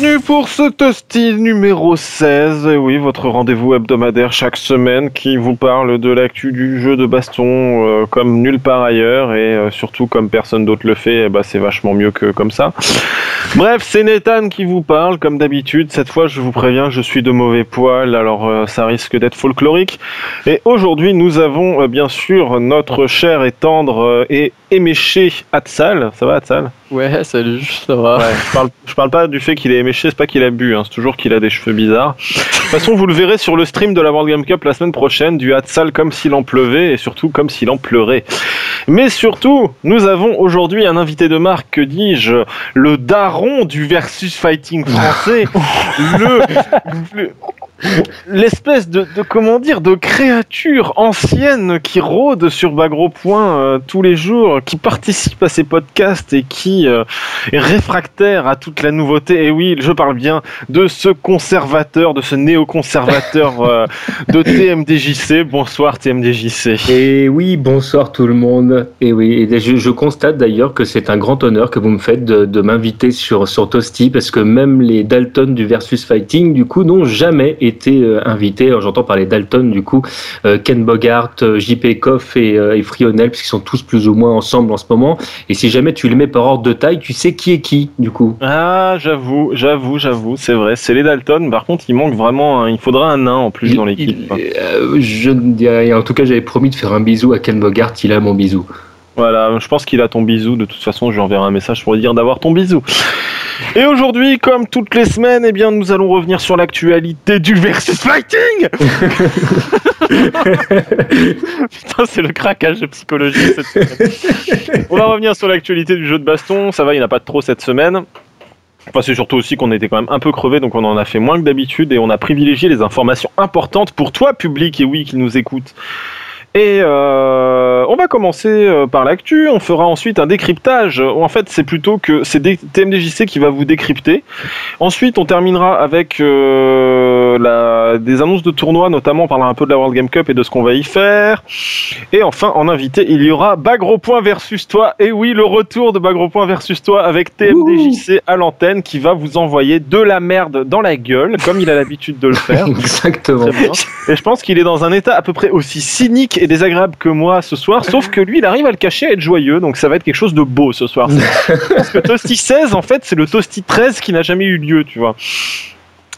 Bienvenue pour ce Toasty numéro 16. Et oui, votre rendez-vous hebdomadaire chaque semaine qui vous parle de l'actu du jeu de baston euh, comme nulle part ailleurs et euh, surtout comme personne d'autre le fait, ben, c'est vachement mieux que comme ça. Bref, c'est Nathan qui vous parle comme d'habitude. Cette fois, je vous préviens, je suis de mauvais poil, alors euh, ça risque d'être folklorique. Et aujourd'hui, nous avons bien sûr notre cher et tendre et éméché Atsal. Ça va Atsal? Ouais, salut, ça va. Ouais, je parle, je parle pas du fait qu'il est éméché, c'est pas qu'il a bu, hein, c'est toujours qu'il a des cheveux bizarres. De toute façon, vous le verrez sur le stream de la World Game Cup la semaine prochaine, du Hatsal comme s'il en pleuvait et surtout comme s'il en pleurait. Mais surtout, nous avons aujourd'hui un invité de marque, que dis-je, le daron du versus fighting français, le, le- l'espèce de, comment dire de créature ancienne qui rôde sur Bagro Point euh, tous les jours, qui participe à ces podcasts et qui euh, est réfractaire à toute la nouveauté. Et oui, je parle bien de ce conservateur, de ce néoconservateur euh, de TMDJC. Bonsoir TMDJC. Et oui, bonsoir tout le monde. Et oui, et je, constate d'ailleurs que c'est un grand honneur que vous me faites de, de m'inviter sur, sur Toasty parce que même les Dalton du Versus Fighting, du coup, n'ont jamais été euh, invités. Alors, J'entends par les Dalton, du coup, euh, Ken Bogart, euh, JP Koff et, euh, et Frionel, puisqu'ils sont tous plus ou moins ensemble en ce moment. Et si jamais tu les mets par ordre de taille, tu sais qui est qui, du coup. Ah, j'avoue, j'avoue, j'avoue, c'est vrai. C'est les Dalton. Par contre, il manque vraiment. un- il faudra un nain en plus dans l'équipe. Euh, je, en tout cas, j'avais promis de faire un bisou à Ken Bogart. Il a mon bisou. Voilà, je pense qu'il a ton bisou. De toute façon, je lui enverrai un message pour lui dire d'avoir ton bisou. Et aujourd'hui, comme toutes les semaines, eh bien, nous allons revenir sur l'actualité du versus fighting. Putain, c'est le craquage de psychologie cette semaine. On va revenir sur l'actualité du jeu de baston. Ça va, il n'y en a pas trop cette semaine. Enfin, c'est surtout aussi qu'on était quand même un peu crevé, donc on en a fait moins que d'habitude et on a privilégié les informations importantes pour toi, public, et oui, qui nous écoute. Et euh, on va commencer euh, par l'actu, on fera ensuite un décryptage. En fait, c'est plutôt que c'est TMDJC qui va vous décrypter. Ensuite, on terminera avec euh, la, des annonces de tournois, notamment on parlera un peu de la World Game Cup et de ce qu'on va y faire. Et enfin, en invité, il y aura Bagro Point versus toi. Et oui, le retour de Bagro Point versus toi avec TMDJC à l'antenne qui va vous envoyer de la merde dans la gueule, comme il a l'habitude de le faire. Exactement. Et je pense qu'il est dans un état à peu près aussi cynique et désagréable que moi ce soir, sauf que lui, il arrive à le cacher, à être joyeux, donc ça va être quelque chose de beau ce soir. Parce que Toasty 16, en fait, c'est le Toasty 13 qui n'a jamais eu lieu, tu vois.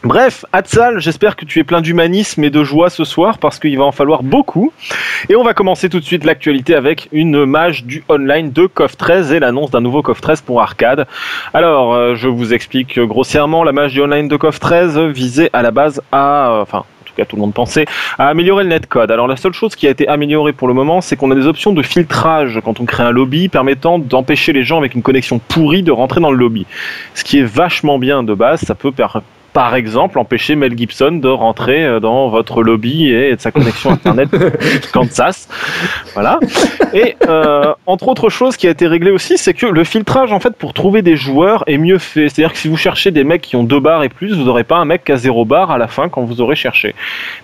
Bref, Hatsal, j'espère que tu es plein d'humanisme et de joie ce soir parce qu'il va en falloir beaucoup. Et on va commencer tout de suite l'actualité avec une mage du online de KOF 13 et l'annonce d'un nouveau KOF 13 pour arcade. Alors, euh, je vous explique grossièrement, la mage du online de KOF 13 visait à la base à... euh, Enfin, en tout cas tout le monde pensait, à améliorer le netcode. Alors la seule chose qui a été améliorée pour le moment, c'est qu'on a des options de filtrage quand on crée un lobby permettant d'empêcher les gens avec une connexion pourrie de rentrer dans le lobby. Ce qui est vachement bien de base, ça peut per- par exemple empêcher Mel Gibson de rentrer euh, dans votre lobby et de sa connexion internet Kansas. Voilà. Et euh, entre autres choses qui a été réglé aussi, c'est que le filtrage en fait pour trouver des joueurs est mieux fait. C'est-à-dire que si vous cherchez des mecs qui ont deux barres et plus, vous n'aurez pas un mec qui a zéro barre à la fin quand vous aurez cherché.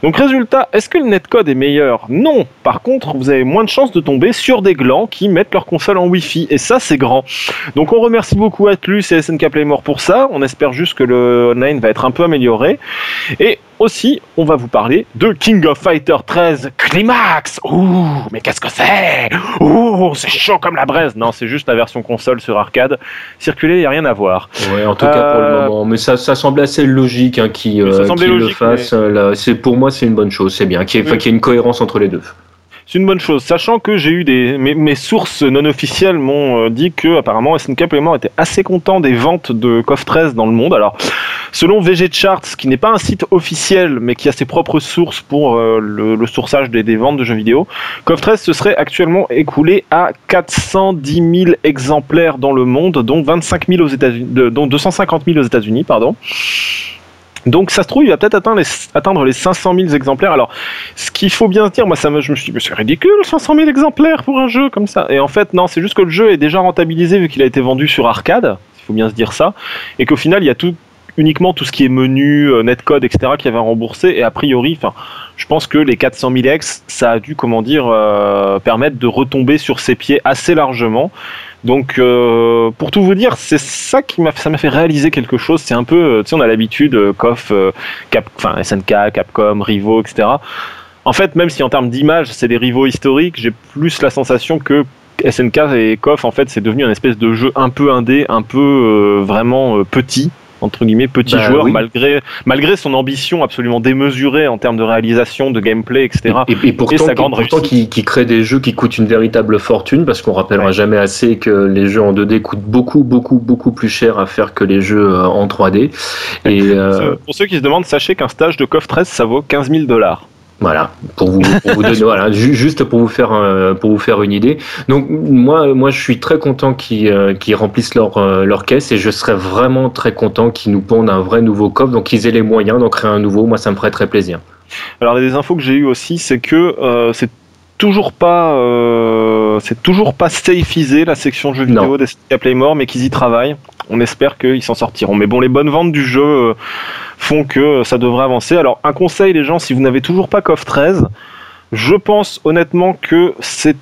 Donc résultat, est-ce que le netcode est meilleur? Non. Par contre, vous avez moins de chances de tomber sur des glands qui mettent leur console en Wi-Fi et ça c'est grand. Donc on remercie beaucoup Atlus et SNK Playmore pour ça. On espère juste que le online va être un peu amélioré. Et aussi, on va vous parler de King of Fighter 13 Climax. Ouh, mais qu'est-ce que c'est? Ouh, c'est chaud comme la braise. Non, c'est juste la version console sur arcade. Circuler, il y a rien à voir. Ouais, en tout cas pour le Euh, moment. Mais ça, ça semblait assez logique hein, qui, euh, le fasse. euh, là. C'est pour moi, c'est une bonne chose. C'est bien qu'il y, ait- Oui. y ait une cohérence entre les deux. C'est une bonne chose, sachant que j'ai eu des mes, sources non officielles m'ont euh, dit que apparemment SNK Playmore était assez content des ventes de KOF 13 dans le monde. Alors, selon VG Charts, qui n'est pas un site officiel mais qui a ses propres sources pour euh, le, sourçage des, ventes de jeux vidéo, KOF 13 se serait actuellement écoulé à 410 000 exemplaires dans le monde, dont 25 000 aux États-Unis, dont 250 000 aux États-Unis, pardon. Donc ça se trouve, il va peut-être atteindre les, atteindre les 500 000 exemplaires. Alors, ce qu'il faut bien se dire, moi ça me, je me suis dit, mais c'est ridicule, 500 000 exemplaires pour un jeu comme ça. Et en fait, non, c'est juste que le jeu est déjà rentabilisé vu qu'il a été vendu sur arcade, il faut bien se dire ça, et qu'au final, il y a uniquement tout ce qui est menu, euh, netcode, etc., qui avait remboursé. Et a priori, je pense que les 400 000 ex, ça a dû, comment dire, euh, permettre de retomber sur ses pieds assez largement. Donc, euh, pour tout vous dire, c'est ça qui m'a, ça m'a fait réaliser quelque chose. C'est un peu, euh, tu sais, on a l'habitude, euh, KOF, euh, Cap, enfin SNK, Capcom, Rivaux, etc. En fait, même si en termes d'image, c'est des rivaux historiques, j'ai plus la sensation que SNK et KOF, en fait, c'est devenu un espèce de jeu un peu indé, un peu euh, vraiment petit entre guillemets petit Bah joueur oui. malgré malgré son ambition absolument démesurée en termes de réalisation de gameplay etc Et, et pourtant, sa grande pourtant qui, qui crée des jeux qui coûtent une véritable fortune, parce qu'on rappellera Ouais. jamais assez que les jeux en 2D coûtent beaucoup, beaucoup, beaucoup plus cher à faire que les jeux euh, en 3D. Et euh, pour ceux qui se demandent sachez qu'un stage de KOF 13 ça vaut 15 000 dollars Voilà, pour vous, pour vous donner, voilà, ju- juste pour vous faire, pour vous faire une idée. Donc moi, moi, je suis très content qu'ils euh, remplissent leur, euh, leur caisse et je serais vraiment très content qu'ils nous pondent un vrai nouveau coffre, donc qu'ils aient les moyens d'en créer un nouveau. Moi, ça me ferait très plaisir. Alors les infos que j'ai eues aussi, c'est que euh, c'est toujours pas, euh, c'est toujours pas safeisé la section jeux vidéo des SNK Playmore, mais qu'ils y travaillent. On espère qu'ils s'en sortiront. Mais bon, les bonnes ventes du jeu euh, font que euh, ça devrait avancer. Alors un conseil, les gens, si vous n'avez toujours pas KOF 13, je pense honnêtement que c'est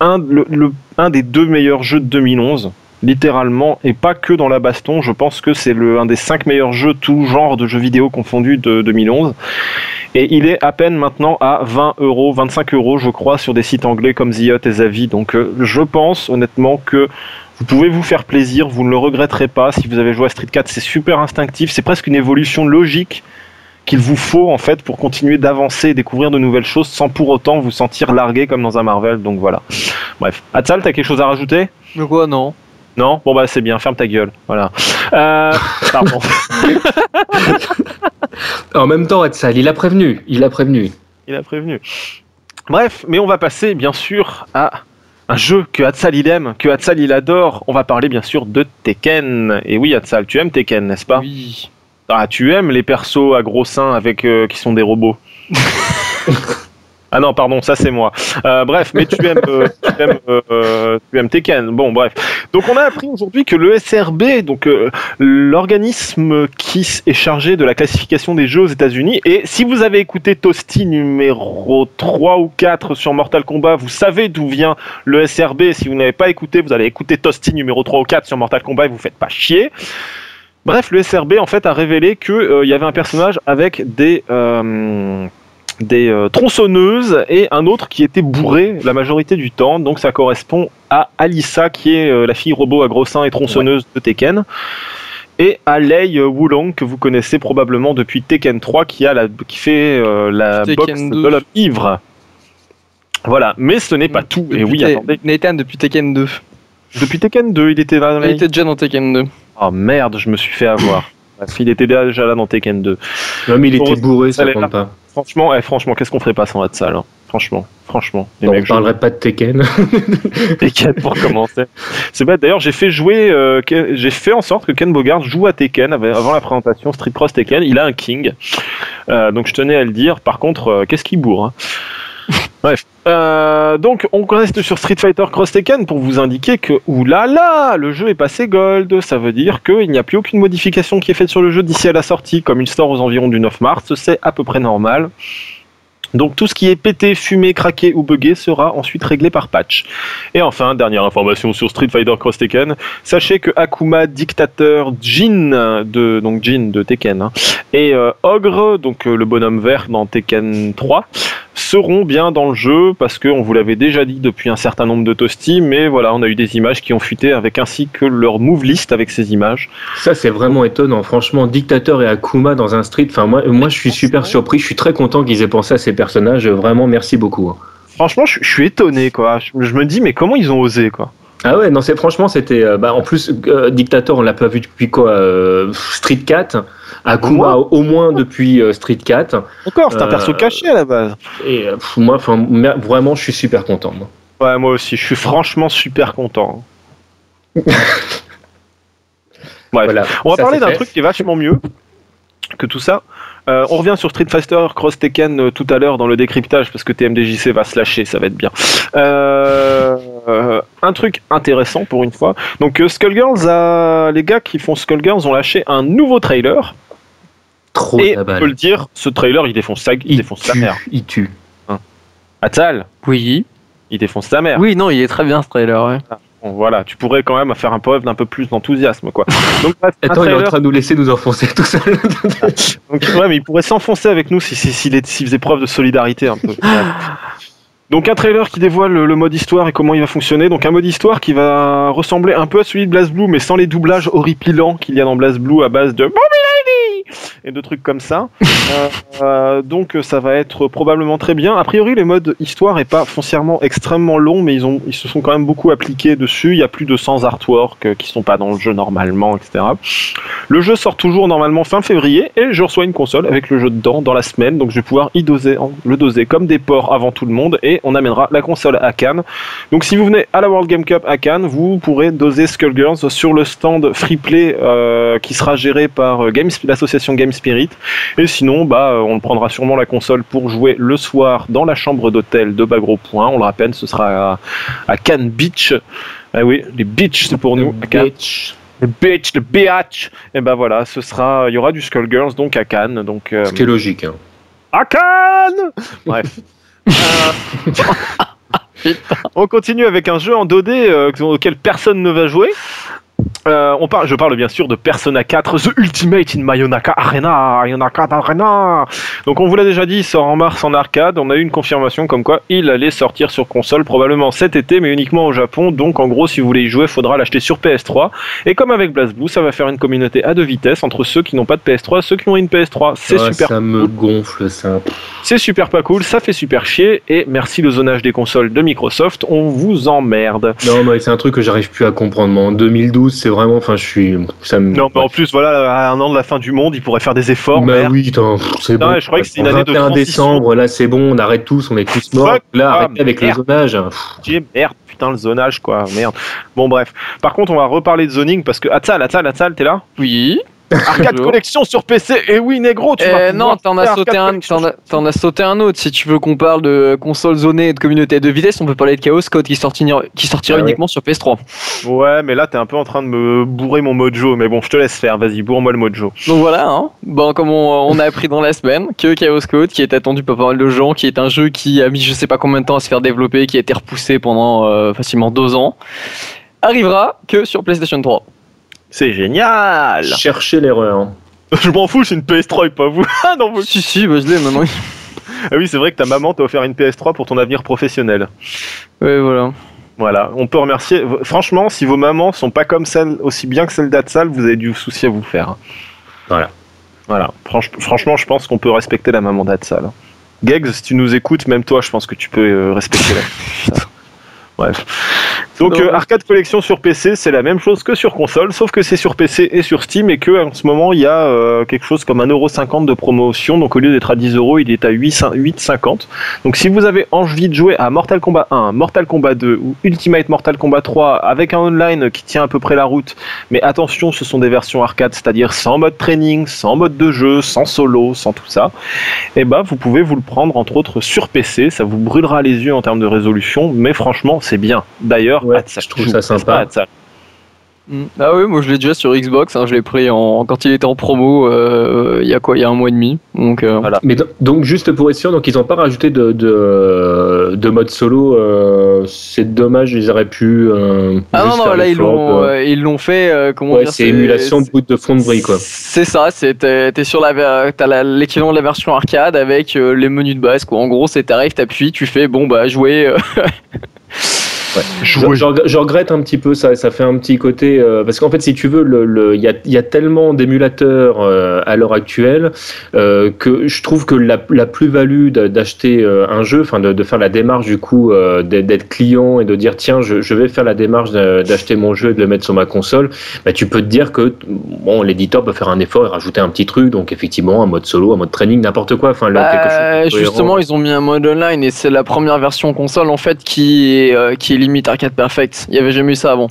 un, le- le- un des deux meilleurs jeux de 2011. Littéralement, et pas que dans la baston, je pense que c'est le un des cinq meilleurs jeux tout genre de jeux vidéo confondus de 2011. Et il est à peine maintenant à 20 euros, 25 euros, je crois, sur des sites anglais comme The Hut et Zavi. Donc, euh, je pense honnêtement que vous pouvez vous faire plaisir, vous ne le regretterez pas. Si vous avez joué à Street 4, c'est super instinctif, c'est presque une évolution logique qu'il vous faut en fait pour continuer d'avancer et découvrir de nouvelles choses sans pour autant vous sentir largué comme dans un Marvel. Donc voilà. Bref. Atsal, t'as quelque chose à rajouter? Mais quoi, non Non? Bon bah c'est bien, ferme ta gueule. Voilà. Euh, pardon. En même temps, Edsal, il a prévenu, il a prévenu. Il a prévenu. Bref, mais on va passer bien sûr à un jeu que Hatsal il aime, que Hatsal il adore. On va parler bien sûr de Tekken. Et oui, Hatsal, tu aimes Tekken, n'est-ce pas? Oui. Ah, tu aimes les persos à gros seins avec euh, qui sont des robots? ah non, pardon, ça c'est moi. Euh, bref, mais tu aimes, euh, euh, tu aimes Tekken. Bon, bref. Donc on a appris aujourd'hui que le SRB, donc l'organisme qui est chargé de la classification des jeux aux États-Unis, et si vous avez écouté Toasty numéro 3 ou 4 sur Mortal Kombat, vous savez d'où vient le SRB. Si vous n'avez pas écouté, vous allez écouter Toasty numéro 3 ou 4 sur Mortal Kombat et vous faites pas chier. Bref, le SRB en fait a révélé que euh, il y avait un personnage avec des des euh, tronçonneuses et un autre qui était bourré la majorité du temps. Donc ça correspond à Alissa qui est euh, la fille robot à gros seins et tronçonneuse de Tekken. Et à Lei Wulong que vous connaissez probablement depuis Tekken 3 qui a la qui fait euh, la boxe 2. de l'homme ivre. Voilà, mais ce n'est pas tout. Et oui, Te- attendez. Nathan depuis Tekken 2. Depuis Tekken 2, il était là. Il était déjà dans Tekken 2. Oh merde, je me suis fait avoir. Bref, Il était déjà là dans Tekken 2. Non, mais il était bourré, ça compte pas. Franchement, eh, franchement, qu'est-ce qu'on ferait pas sans Hatsal hein Franchement, franchement. Non, on parlerait pas de Tekken. Tekken pour commencer. C'est bête. D'ailleurs, j'ai fait jouer, euh, Ken- j'ai fait en sorte que Ken Bogard joue à Tekken av- avant la présentation Street Cross Tekken. Il a un King, Euh, donc je tenais à le dire. Par contre, euh, qu'est-ce qu'il bourre hein Bref. Euh, donc, on reste sur Street Fighter Cross Tekken pour vous indiquer que, oulala, le jeu est passé gold. Ça veut dire qu'il n'y a plus aucune modification qui est faite sur le jeu d'ici à la sortie. Comme il sort aux environs du 9 mars, c'est à peu près normal. Donc tout ce qui est pété, fumé, craqué ou buggé sera ensuite réglé par patch. Et enfin, dernière information sur Street Fighter Cross Tekken, sachez que Akuma, dictateur, Jin de donc Jin de Tekken hein, et euh, Ogre, donc euh, le bonhomme vert dans Tekken 3, seront bien dans le jeu parce qu'on vous l'avait déjà dit depuis un certain nombre de toasties, mais voilà, on a eu des images qui ont fuité avec ainsi que leur move list avec ces images. Ça, c'est vraiment étonnant. Franchement, Dictateur et Akuma dans un street. Enfin, moi, moi, je suis super surpris. Je suis très content qu'ils aient pensé à ces personnages. Vraiment, merci beaucoup. hein. Franchement, je, je suis étonné quoi. Je, je me dis mais comment ils ont osé quoi? Ah ouais, non, c'est franchement, c'était. euh, bah, en plus, euh, Dictator, on l'a pas vu depuis quoi euh, Street 4. Akuma, au moins depuis euh, Street 4. Encore, c'est un perso caché à la base. Et pff, moi, enfin, vraiment, je suis super content. moi. Ouais, moi aussi, je suis franchement super content. Bref. Voilà, On va parler d'un truc qui est vachement mieux que tout ça. Euh, on revient sur Street Fighter Cross Tekken euh, tout à l'heure dans le décryptage parce que TMDJC va se lâcher, ça va être bien. Euh, euh, un truc intéressant pour une fois. Donc euh, Skullgirls, a... les gars qui font Skullgirls ont lâché un nouveau trailer Trop et on peut le dire, ce trailer il défonce sa, il Il défonce sa mère. il tue. Atal, Oui. il défonce sa mère. Oui, non, il est très bien ce trailer, ouais. Bon, voilà, tu pourrais quand même faire un preuve d'un peu plus d'enthousiasme, quoi. Donc, bref, Attends, il est en trailer- train de nous laisser nous enfoncer tout seul. donc, ouais, mais il pourrait s'enfoncer avec nous si- si- s'il est- s'il faisait preuve de solidarité un peu. Donc un trailer qui dévoile le, mode histoire et comment il va fonctionner. Donc un mode histoire qui va ressembler un peu à celui de BlazBlue, mais sans les doublages horripilants qu'il y a dans BlazBlue à base de de trucs comme ça. Euh, euh, donc ça va être probablement très bien. A priori, les modes histoire est pas foncièrement extrêmement long, mais ils ont ils se sont quand même beaucoup appliqués dessus. Il y a plus de 100 artworks euh, qui sont pas dans le jeu normalement, etc. Le jeu sort toujours normalement fin février et je reçois une console avec le jeu dedans dans la semaine, donc je vais pouvoir y doser, le doser comme des ports avant tout le monde et on amènera la console à Cannes. Donc si vous venez à la World Game Cup à Cannes, vous pourrez doser Skullgirls sur le stand Freeplay euh, qui sera géré par l'association Game Spirit. Et sinon, bah, on prendra sûrement la console pour jouer le soir dans la chambre d'hôtel de Bagro Point. On le rappelle, ce sera à, à Cannes Beach. Ah oui, les beach c'est pour nous. à Cannes. Le bitch, le bitch. Et ben voilà, ce sera, il y aura du Skullgirls donc à Cannes, donc euh, Ce qui est logique. hein. à Cannes. Bref. Euh, on continue avec un jeu en 2D euh, auquel personne ne va jouer. Euh, on parle, je parle bien sûr de Persona 4 The Ultimate in Mayonaka Arena. Mayonaka Arena. Donc on vous l'a déjà dit, il sort en mars en arcade. On a eu une confirmation comme quoi il allait sortir sur console probablement cet été, mais uniquement au Japon. Donc en gros, si vous voulez y jouer, faudra l'acheter sur PS3. Et comme avec BlazBlue, ça va faire une communauté à deux vitesses entre ceux qui n'ont pas de PS3 et ceux qui ont une PS3. C'est Ouais, super Ça me gonfle ça. c'est super pas cool, ça fait super chier, et merci le zonage des consoles de Microsoft, on vous emmerde. Non, mais c'est un truc que j'arrive plus à comprendre. Moi, en 2012, c'est vraiment. Enfin, je suis. Ça me... Non, mais en plus, voilà, à un an de la fin du monde, il pourrait faire des efforts. Bah merde. oui, c'est bon. ouais, je croyais que c'était une année de 21 transition. décembre, là c'est bon, on arrête tous, on est tous morts. Fuck là, ah, arrêtez avec le zonage. Dieu, merde, putain, le zonage, quoi, merde. Bon, bref. Par contre, on va reparler de zoning parce que. Atsal, Atsal, Atsal, t'es là? Oui. Arcade. Collection sur PC, et oui, négro, tu Euh, non, t'en as sauté un, t'en as, t'en as sauté un autre. Si tu veux qu'on parle de console zonée et de communauté de vitesse, on peut parler de Chaos Code qui sortira, qui sortira Ah ouais. uniquement sur PS3. Ouais, mais là, t'es un peu en train de me bourrer mon mojo, mais bon, je te laisse faire, vas-y, bourre-moi le mojo. Donc voilà, hein. bon, comme on, on a appris dans la semaine, que Chaos Code, qui est attendu par pas mal de gens, qui est un jeu qui a mis je sais pas combien de temps à se faire développer, qui a été repoussé pendant euh, facilement deux ans, arrivera que sur PlayStation 3. C'est génial Cherchez l'erreur. Je m'en fous, c'est une PS3 et pas vous. Ah non, vous Si, si, bah, je l'ai maintenant. Ah oui, c'est vrai que ta maman t'a offert une PS3 pour ton avenir professionnel. ouais, voilà. Voilà, on peut remercier. Franchement, si vos mamans sont pas comme celles, aussi bien que celles d'Atsal, vous avez du souci à vous faire. Voilà. Voilà. Franch- franchement, je pense qu'on peut respecter la maman d'Atsal. Gegs, si tu nous écoutes, même toi, je pense que tu peux euh, respecter la. Bref. Donc, euh, Arcade Collection sur PC, c'est la même chose que sur console, sauf que c'est sur PC et sur Steam, et que en ce moment, il y a euh, quelque chose comme 1,50€ de promotion. Donc, au lieu d'être à 10€, il est à 8,50€. 8,50. Donc, si vous avez envie de jouer à Mortal Kombat 1, Mortal Kombat 2 ou Ultimate Mortal Kombat 3 avec un online qui tient à peu près la route, mais attention, ce sont des versions arcade, c'est-à-dire sans mode training, sans mode de jeu, sans solo, sans tout ça, et bah vous pouvez vous le prendre entre autres sur PC, ça vous brûlera les yeux en termes de résolution, mais franchement c'est bien. D'ailleurs, Ouais, je trouve joue, ça sympa. Mm. Ah oui, moi je l'ai déjà sur Xbox, hein, je l'ai pris en, quand il était en promo, euh, il y a quoi, il y a un mois et demi. Donc, euh, Voilà. Mais do- donc, juste pour être sûr, donc ils n'ont pas rajouté de, de, de mode solo. euh, c'est dommage, ils auraient pu. euh, Ah non, non, là ils l'ont, euh, ils l'ont fait, euh, comment Ouais, dire c'est émulation de bout de fond de bris, quoi. C'est ça, t'es sur la, t'as l'équivalent de la version arcade avec euh, les menus de base, quoi. En gros, c'est t'arrives, t'appuies, tu fais, bon bah jouer. euh, Je, je reg- je regrette un petit peu ça, ça fait un petit côté euh, parce qu'en fait si tu veux le- le- il y, a, il y a tellement d'émulateurs euh, à l'heure actuelle euh, que je trouve que la, la plus-value d'a- d'acheter euh, un jeu, enfin de, de faire la démarche du coup euh, d'être client et de dire tiens je, je vais faire la démarche d'a- d'acheter mon jeu et de le mettre sur ma console, bah, tu peux te dire que bon l'éditeur peut faire un effort et rajouter un petit truc. Donc effectivement un mode solo, un mode training, n'importe quoi, enfin là, quelque chose de bah, justement, ils ont mis un mode online et c'est la première version console en fait qui est, euh, qui est limite arcade perfect. Il y avait jamais eu ça avant.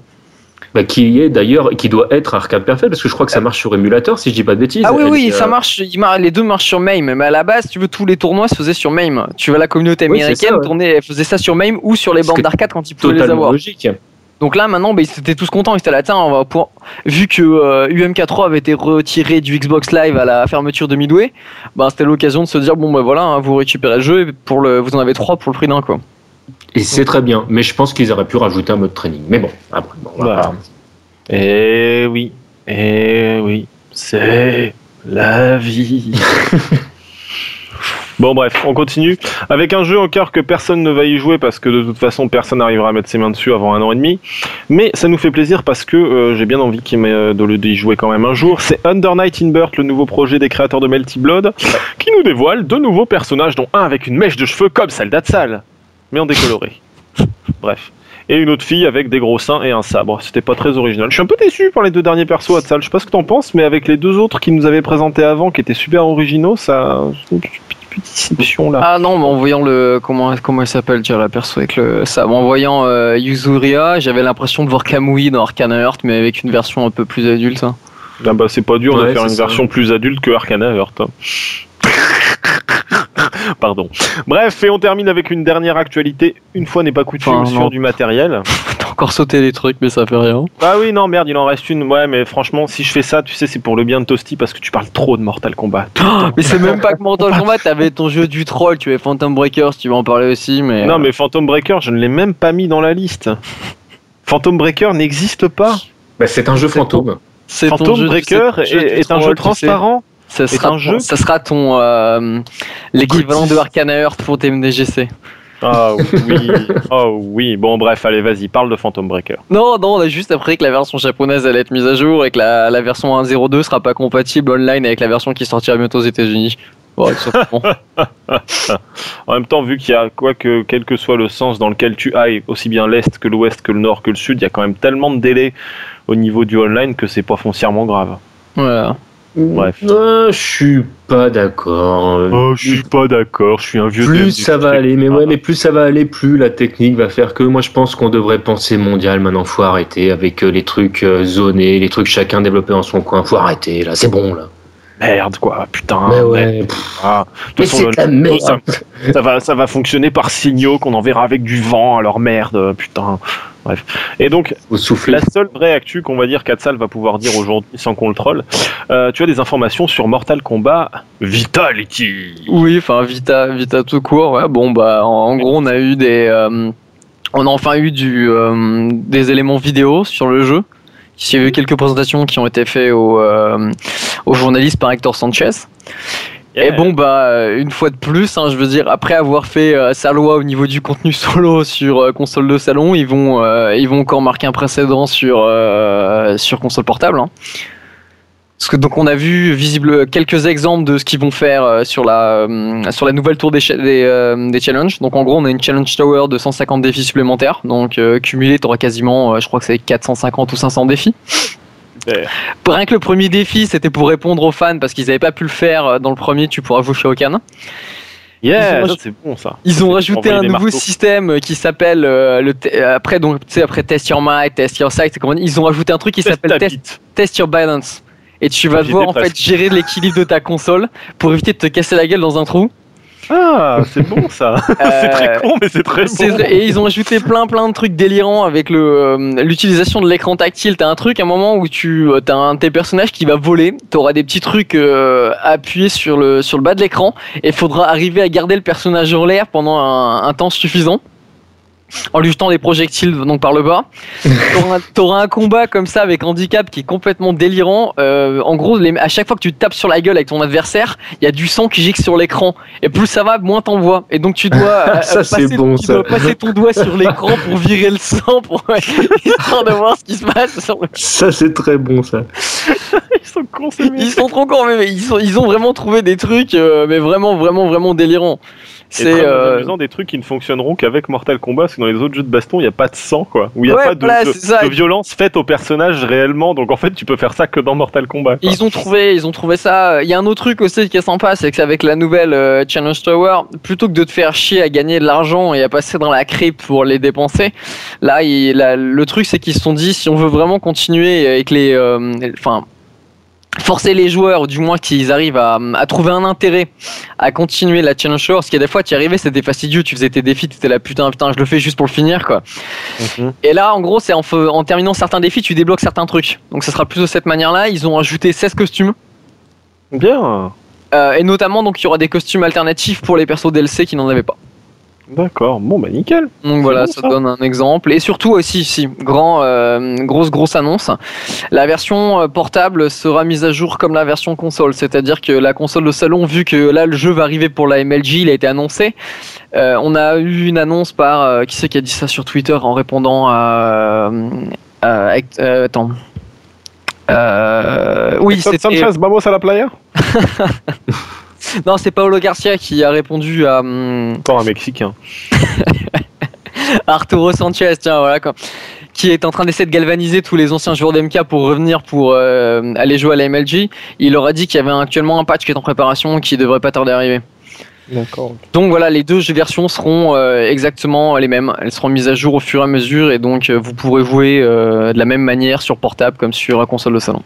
Bah, qui est d'ailleurs, qui doit être arcade perfect parce que je crois que ça marche sur émulateur si je dis pas de bêtises. Ah oui, Elle- oui, euh, ça marche. il mar- les deux marchent sur MAME, mais à la base, tu veux, tous les tournois se faisaient sur MAME. Tu vois, la communauté Oui, américaine ça, ouais. tournait, elle faisait ça sur MAME ou sur les bandes d'arcade quand ils pouvaient les avoir. logique. Donc là, maintenant, bah, ils étaient tous contents. Ils étaient là, tiens, on va pouvoir- Vu que euh, UMK3 avait été retiré du Xbox Live à la fermeture de Midway, bah, c'était l'occasion de se dire bon, bah voilà, hein, vous récupérez le jeu et pour le, vous en avez trois pour le prix d'un, quoi. Et c'est très bien, mais je pense qu'ils auraient pu rajouter un mode training. Mais bon, après, bon, on va Voilà. pas- Et oui, et oui, c'est la vie. Bon bref, on continue avec un jeu encore que personne ne va y jouer parce que de toute façon personne n'arrivera à mettre ses mains dessus avant un an et demi. Mais ça nous fait plaisir parce que euh, j'ai bien envie qu'il m'ait- de le d'y jouer quand même un jour. C'est Under Night in Birth, le nouveau projet des créateurs de Melty Blood, qui nous dévoile deux nouveaux personnages, dont un avec une mèche de cheveux comme celle d'Atsal, mais en décoloré. Bref. Et une autre fille avec des gros seins et un sabre. C'était pas très original. Je suis un peu déçu par les deux derniers persos Atsal. Je sais pas ce que t'en penses, mais avec les deux autres qui nous avaient présentés avant, qui étaient super originaux, ça. Une petite petite déception là. Ah non, mais en voyant le comment comment elle s'appelle, tu vois, la perso avec le ça, en voyant euh, Yuzuria, j'avais l'impression de voir Kamui dans Arcana Heart, mais avec une version un peu plus adulte. hein. Ah bah c'est pas dur de Ouais, faire c'est une ça. version plus adulte que Arcana Heart. hein. Pardon. Bref, et on termine avec une dernière actualité. Une fois n'est pas coutume Enfin, sur du matériel. T'as encore sauté les trucs, mais ça fait rien. Ah oui, non, merde, il en reste une. Ouais, mais franchement, si je fais ça, tu sais, c'est pour le bien de Toasty parce que tu parles trop de Mortal Kombat. mais c'est même pas que Mortal Kombat, t'avais ton jeu du troll, tu avais Phantom Breaker, si tu veux en parler aussi, mais. Non, euh, mais Phantom Breaker, je ne l'ai même pas mis dans la liste. Phantom Breaker n'existe pas. Bah, c'est un jeu fantôme. Phantom jeu- Breaker est, un jeu tu sais. Est sera, un jeu ça sera ton euh, l'équivalent de Arcana Heart pour tes MDGC. Ah oui, oh oui. Bon, bref, allez, vas-y, parle de Phantom Breaker. Non, non, on a juste appris que la version japonaise allait être mise à jour et que la, la version 1.02 sera pas compatible online avec la version qui sortira bientôt aux États-Unis. En même temps, vu qu'il y a quoi que quel que soit le sens dans lequel tu ailles, aussi bien l'est que l'ouest que le nord que le sud, il y a quand même tellement de délais au niveau du online que c'est pas foncièrement grave. voilà. Bref. Euh, je suis pas d'accord. Oh, je suis pas d'accord, je suis un vieux. plus ça va aller, mais ouais, mais plus ça va aller, plus la technique va faire que moi je pense qu'on devrait penser mondial maintenant. Faut arrêter avec euh, les trucs euh, zonés, les trucs chacun développé dans son coin. Faut arrêter là, c'est bon là. Merde quoi, putain. mais merde. ouais, Ah, de toute mais façon, c'est le- de la merde. ça, ça va, ça va fonctionner par signaux qu'on enverra avec du vent. Alors merde, putain. Bref. Et donc. La seule vraie actu qu'on va dire qu'Atsal va pouvoir dire aujourd'hui sans qu'on le troll, euh, tu as des informations sur Mortal Kombat Vitality. Oui, enfin Vita, Vita tout court. Ouais. Bon bah en, en gros on a eu des, euh, on a enfin eu du, euh, des éléments vidéo sur le jeu. Il y a eu quelques présentations qui ont été faites aux, euh, aux journalistes par Hector Sanchez. Et bon bah une fois de plus, hein, je veux dire après avoir fait euh, sa loi au niveau du contenu solo sur euh, console de salon, ils vont euh, ils vont encore marquer un précédent sur euh, sur console portable. hein. Parce que donc on a vu visible quelques exemples de ce qu'ils vont faire euh, sur la euh, sur la nouvelle tour des cha- des, euh, des challenges. Donc en gros on a une challenge tower de 150 défis supplémentaires. Donc euh, cumulé t'auras quasiment euh, je crois que c'est 450 ou 500 défis. Rien que le premier défi c'était pour répondre aux fans parce qu'ils n'avaient pas pu le faire dans le premier tu pourras jouer chez Okan. Yeah, Ils ont ça, c'est bon ça. Ils ont rajouté un nouveau système qui s'appelle euh, le après donc tu sais après test your might, test your sight, ils ont rajouté un truc qui s'appelle test, test your balance. Et tu vas devoir en fait gérer l'équilibre de ta console pour éviter de te casser la gueule dans un trou. Ah, c'est bon ça. c'est Euh, très con, mais c'est très bon. Et ils ont ajouté plein plein de trucs délirants avec le euh, l'utilisation de l'écran tactile. T'as un truc, un moment où tu as un de tes personnages qui va voler. T'auras des petits trucs euh, appuyés sur le sur le bas de l'écran et il faudra arriver à garder le personnage en l'air pendant un, un temps suffisant. En lui jetant des projectiles donc par le bas. T'auras un- combat comme ça avec handicap qui est complètement délirant. Euh, en gros, les- à chaque fois que tu tapes sur la gueule avec ton adversaire, il y a du sang qui gicle sur l'écran. Et plus ça va, moins t'en vois. Et donc tu dois, euh, Ça, passer, bon, tu ça. dois passer ton doigt sur l'écran pour virer le sang, pour histoire de voir ce qui se passe. Sur le... Ça c'est très bon ça. Ils sont cons. Ils sont trop cons, mais ils, sont, ils ont vraiment trouvé des trucs, euh, mais vraiment, vraiment, vraiment délirants. C'est euh, amusant des trucs qui ne fonctionneront qu'avec Mortal Kombat, parce que dans les autres jeux de baston, il n'y a pas de sang, quoi. Où il n'y a Ouais, pas de, voilà, de- c'est ça. de violence faite au personnage réellement. Donc en fait, tu peux faire ça que dans Mortal Kombat. quoi. Ils ont trouvé, ils ont trouvé ça. Il y a un autre truc aussi qui est sympa, c'est que avec la nouvelle euh, Challenge Tower, plutôt que de te faire chier à gagner de l'argent et à passer dans la crypte pour les dépenser, là, il- le truc c'est qu'ils se sont dit si on veut vraiment continuer avec les, euh, enfin, forcer les joueurs, ou du moins qu'ils arrivent à, à trouver un intérêt à continuer la Challenge Tower, parce qu'il y a des fois tu y arrivais, c'était fastidieux, tu faisais tes défis, tu étais là putain putain, je le fais juste pour le finir quoi. Mhm. Et là, en gros, c'est en, terminant certains défis, tu débloques certains trucs. Donc, ça sera plutôt de cette manière-là. Ils ont ajouté 16 costumes. Bien. Euh, et notamment, donc, il y aura des costumes alternatifs pour les persos DLC qui n'en avaient pas. D'accord, bon bah nickel. Donc voilà, ça, donne un exemple. Et surtout aussi, si, grand, euh, grosse grosse annonce, la version euh, portable sera mise à jour comme la version console, c'est-à-dire que la console de salon, vu que là le jeu va arriver pour la MLG, il a été annoncé. Euh, on a eu une annonce par qui c'est qui a dit ça sur Twitter en répondant à, attends. oui, c'est Sanchez, vamos à la playa? non, c'est Paolo Garcia qui a répondu à. Hum, Encore un Mexicain. Arturo Sanchez, tiens, voilà quoi. Qui est en train d'essayer de galvaniser tous les anciens joueurs d'MK pour revenir pour euh, aller jouer à la MLG. Il leur a dit qu'il y avait actuellement un patch qui est en préparation qui devrait pas tarder à arriver. Donc voilà, les deux versions seront euh, exactement les mêmes. Elles seront mises à jour au fur et à mesure et donc euh, vous pourrez jouer euh, de la même manière sur portable comme sur la console de salon.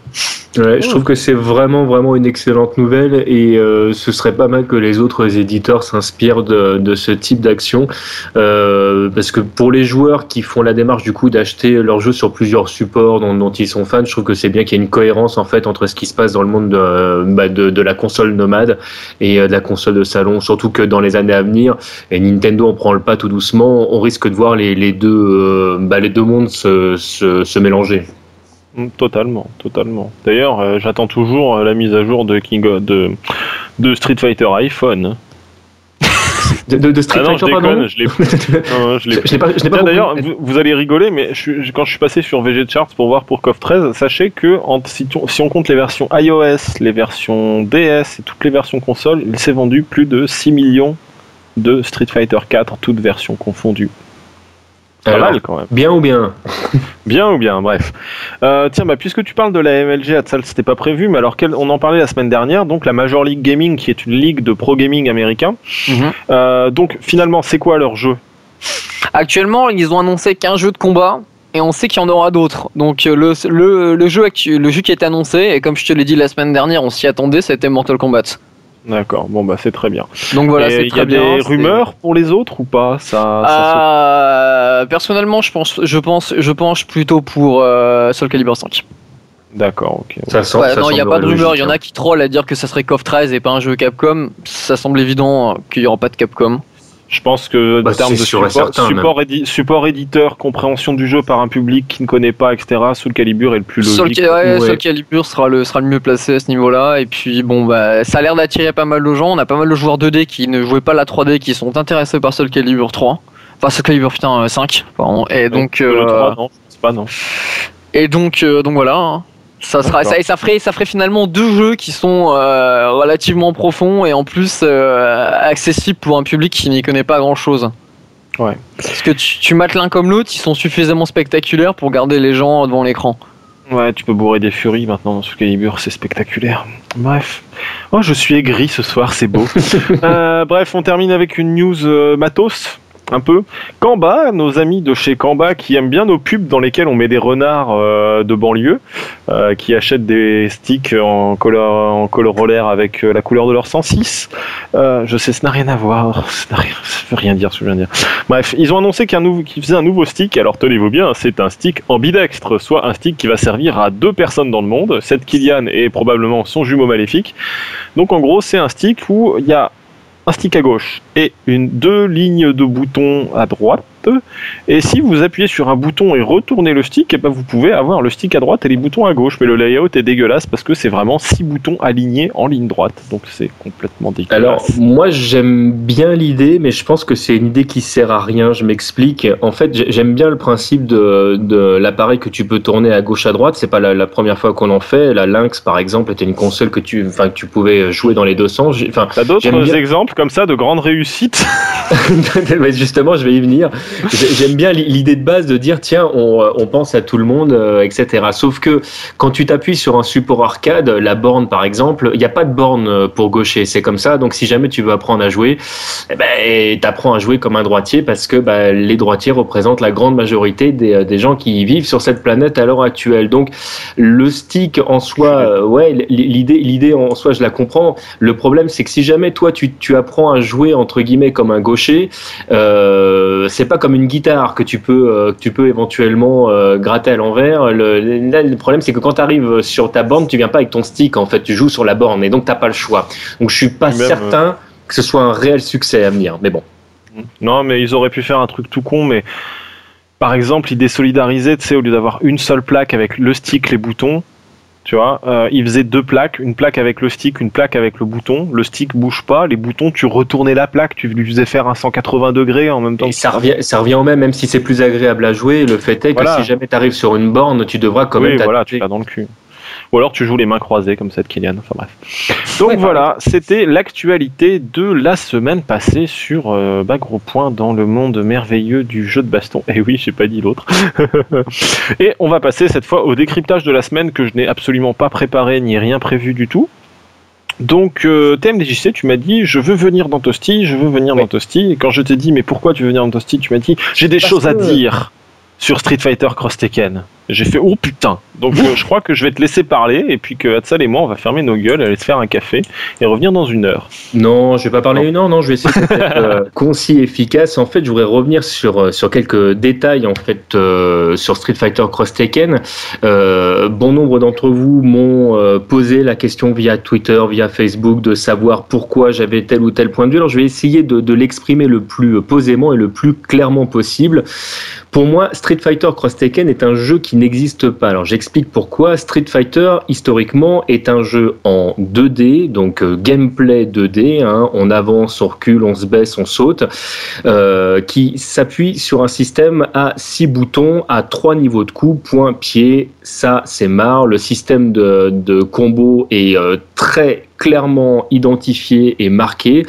Ouais, je trouve que c'est vraiment vraiment une excellente nouvelle et ce serait pas mal que les autres éditeurs s'inspirent de, de, ce type d'action parce que pour les joueurs qui font la démarche du coup d'acheter leur jeu sur plusieurs supports dont, dont ils sont fans, je trouve que c'est bien qu'il y ait une cohérence en fait entre ce qui se passe dans le monde de, bah, de, de la console nomade et de la console de salon surtout que dans les années à venir, et Nintendo en prend le pas tout doucement, on risque de voir les, deux, euh, bah, les mondes se, mélanger. Mm, totalement, totalement. D'ailleurs, euh, j'attends toujours euh, la mise à jour de King de, de Street Fighter iPhone. De, Street ah non, Fighter, je je l'ai pas. pas D'ailleurs, vous, allez rigoler, mais quand je suis passé sur VG Charts pour voir pour KOF 13, sachez que si, si, on compte les versions iOS, les versions DS et toutes les versions console, il s'est vendu plus de 6 millions de Street Fighter 4, toutes versions confondues. Pas mal quand même. Bien ou bien? Bien ou bien, bref. Euh, tiens, bah, puisque tu parles de la MLG, Atsal, c'était pas prévu, mais alors on en parlait la semaine dernière, donc la Major League Gaming, qui est une ligue de pro gaming américain. Mhm. Euh, donc finalement, c'est quoi leur jeu? Actuellement, ils ont annoncé qu'un jeu de combat. Et on sait qu'il y en aura d'autres. Donc euh, le, le, le, jeu, le jeu qui est annoncé, et comme je te l'ai dit la semaine dernière, on s'y attendait, c'était Mortal Kombat. D'accord, bon bah c'est très bien. Donc voilà, c'est Il y a des rumeurs pour les autres ou pas? Ça, euh, Personnellement, je pense, je pense, je penche plutôt pour euh, Soul Calibur 5. D'accord, ok. Ça non, il n'y a pas de rumeurs. Il y en a hein. qui trollent à dire que ça serait KOF 13 et pas un jeu Capcom. Ça semble évident qu'il n'y aura pas de Capcom. Je pense que bah, en termes de support, éditeur, compréhension du jeu par un public qui ne connaît pas, etc., Soul Calibur est le plus logique. Soul, Calibur sera le, sera le mieux placé à ce niveau-là. Et puis, bon, bah, ça a l'air d'attirer pas mal de gens. On a pas mal de joueurs 2D qui ne jouaient pas la 3D qui sont intéressés par Soul Calibur 3. Enfin, Soul Calibur, putain, 5. Euh, pardon. Et donc. Euh, le 3, non, je pas, non. Et donc, euh, donc voilà. Hein. Ça, sera, ça, et ça ferait, ça ferait finalement deux jeux qui sont euh, relativement profonds et en plus euh, accessibles pour un public qui n'y connaît pas grand chose. Ouais. Parce que tu, tu mates l'un comme l'autre, ils sont suffisamment spectaculaires pour garder les gens devant l'écran. Ouais, tu peux bourrer des furies maintenant sur Calibur, c'est spectaculaire. Bref. Oh, je suis aigri ce soir, c'est beau. euh, bref, on termine avec une news matos un peu. Kamba, nos amis de chez Kamba qui aiment bien nos pubs dans lesquels on met des renards euh, de banlieue, euh, qui achètent des sticks en color, en color roller avec euh, la couleur de leur 106. je sais, ça n'a rien à voir, ça ne veut rien dire ce que je viens de dire. Bref, ils ont annoncé qu'ils faisaient un nouveau stick, alors tenez-vous bien, c'est un stick ambidextre, soit un stick qui va servir à deux personnes dans le monde, cette Kylian et probablement son jumeau maléfique. Donc en gros, c'est un stick où il y a un stick à gauche et une, deux lignes de boutons à droite et si vous appuyez sur un bouton et retournez le stick, et eh ben vous pouvez avoir le stick à droite et les boutons à gauche. Mais le layout est dégueulasse parce que c'est vraiment six boutons alignés en ligne droite. Donc c'est complètement dégueulasse. Alors moi j'aime bien l'idée, mais je pense que c'est une idée qui sert à rien. Je m'explique. En fait, j'aime bien le principe de, de l'appareil que tu peux tourner à gauche à droite. C'est pas la, première fois qu'on en fait. La Lynx par exemple était une console que tu, enfin, que tu pouvais jouer dans les deux sens. Enfin, T'as d'autres exemples comme ça de grandes réussites? Justement, je vais y venir. J'aime bien l'idée de base de dire tiens, on, on, pense à tout le monde, euh, etc. Sauf que quand tu t'appuies sur un support arcade, la borne par exemple, il n'y a pas de borne euh, pour gaucher. C'est comme ça. Donc si jamais tu veux apprendre à jouer, eh ben, t'apprends à jouer comme un droitier parce que bah, les droitiers représentent la grande majorité des, euh, des, gens qui vivent sur cette planète à l'heure actuelle. Donc le stick en soi, ouais, l'idée, l'idée en soi, je la comprends. Le problème, c'est que si jamais toi tu, tu apprends à jouer entre guillemets comme un gaucher, euh, c'est pas comme une guitare que tu peux, euh, tu peux éventuellement euh, gratter à l'envers. Le, le problème, c'est que quand tu arrives sur ta borne, tu viens pas avec ton stick, en fait, tu joues sur la borne et donc t'as pas le choix. Donc je suis pas certain que ce soit un réel succès à venir, mais bon. Non, mais ils auraient pu faire un truc tout con, mais par exemple, ils désolidarisaient, tu sais, au lieu d'avoir une seule plaque avec le stick, les boutons, tu vois, euh, ils faisaient deux plaques, une plaque avec le stick, une plaque avec le bouton. Le stick bouge pas, les boutons, tu retournais la plaque, tu lui faisais faire un 180 degrés en même temps. Et ça revient, ça revient au même, même si c'est plus agréable à jouer. Le fait est que Voilà. si jamais tu arrives sur une borne, tu devras quand même oui, voilà, tu l'as dans le cul. Ou alors tu joues les mains croisées comme cette Kylian. Enfin bref. Donc Ouais, voilà, c'était l'actualité de la semaine passée sur euh, bah, Gros Point dans le monde merveilleux du jeu de baston. Et oui, j'ai pas dit l'autre. Et on va passer cette fois au décryptage de la semaine que je n'ai absolument pas préparé ni rien prévu du tout. Donc, euh, TMDJC, tu m'as dit, je veux venir dans Toasty, je veux venir dans Toasty. Et quand je t'ai dit, mais pourquoi tu veux venir dans Toasty, tu m'as dit, j'ai des choses à dire sur Street Fighter Cross Tekken. J'ai fait, oh putain. Donc, euh, je crois que je vais te laisser parler et puis que Hatsal et moi, on va fermer nos gueules, aller se faire un café et revenir dans une heure. Non, je vais pas parler Non. une heure, non, je vais essayer d'être euh, concis et efficace. En fait, je voudrais revenir sur, euh, sur quelques détails en fait euh, sur Street Fighter Cross Tekken. Bon nombre d'entre vous m'ont posé la question via Twitter, via Facebook, de savoir pourquoi j'avais tel ou tel point de vue. Alors, je vais essayer de, de l'exprimer le plus posément et le plus clairement possible. Pour moi, Street Fighter Cross Tekken est un jeu qui n'existe pas. Alors j'explique pourquoi. Street Fighter, historiquement, est un jeu en 2D, donc euh, gameplay 2D. hein. on avance, on recule, on se baisse, on saute, euh, qui s'appuie sur un système à 6 boutons, à 3 niveaux de coups, point, pied. Ça, c'est marre. Le système de, combo est euh, très clairement identifié et marqué.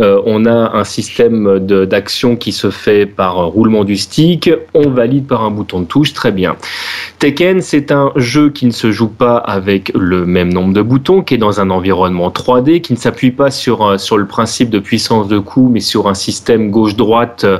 Euh, on a un système d'action qui se fait par roulement du stick, on valide par un bouton de touche, très bien. Tekken, c'est un jeu qui ne se joue pas avec le même nombre de boutons, qui est dans un environnement 3D, qui ne s'appuie pas sur, sur le principe de puissance de coup, mais sur un système gauche-droite euh,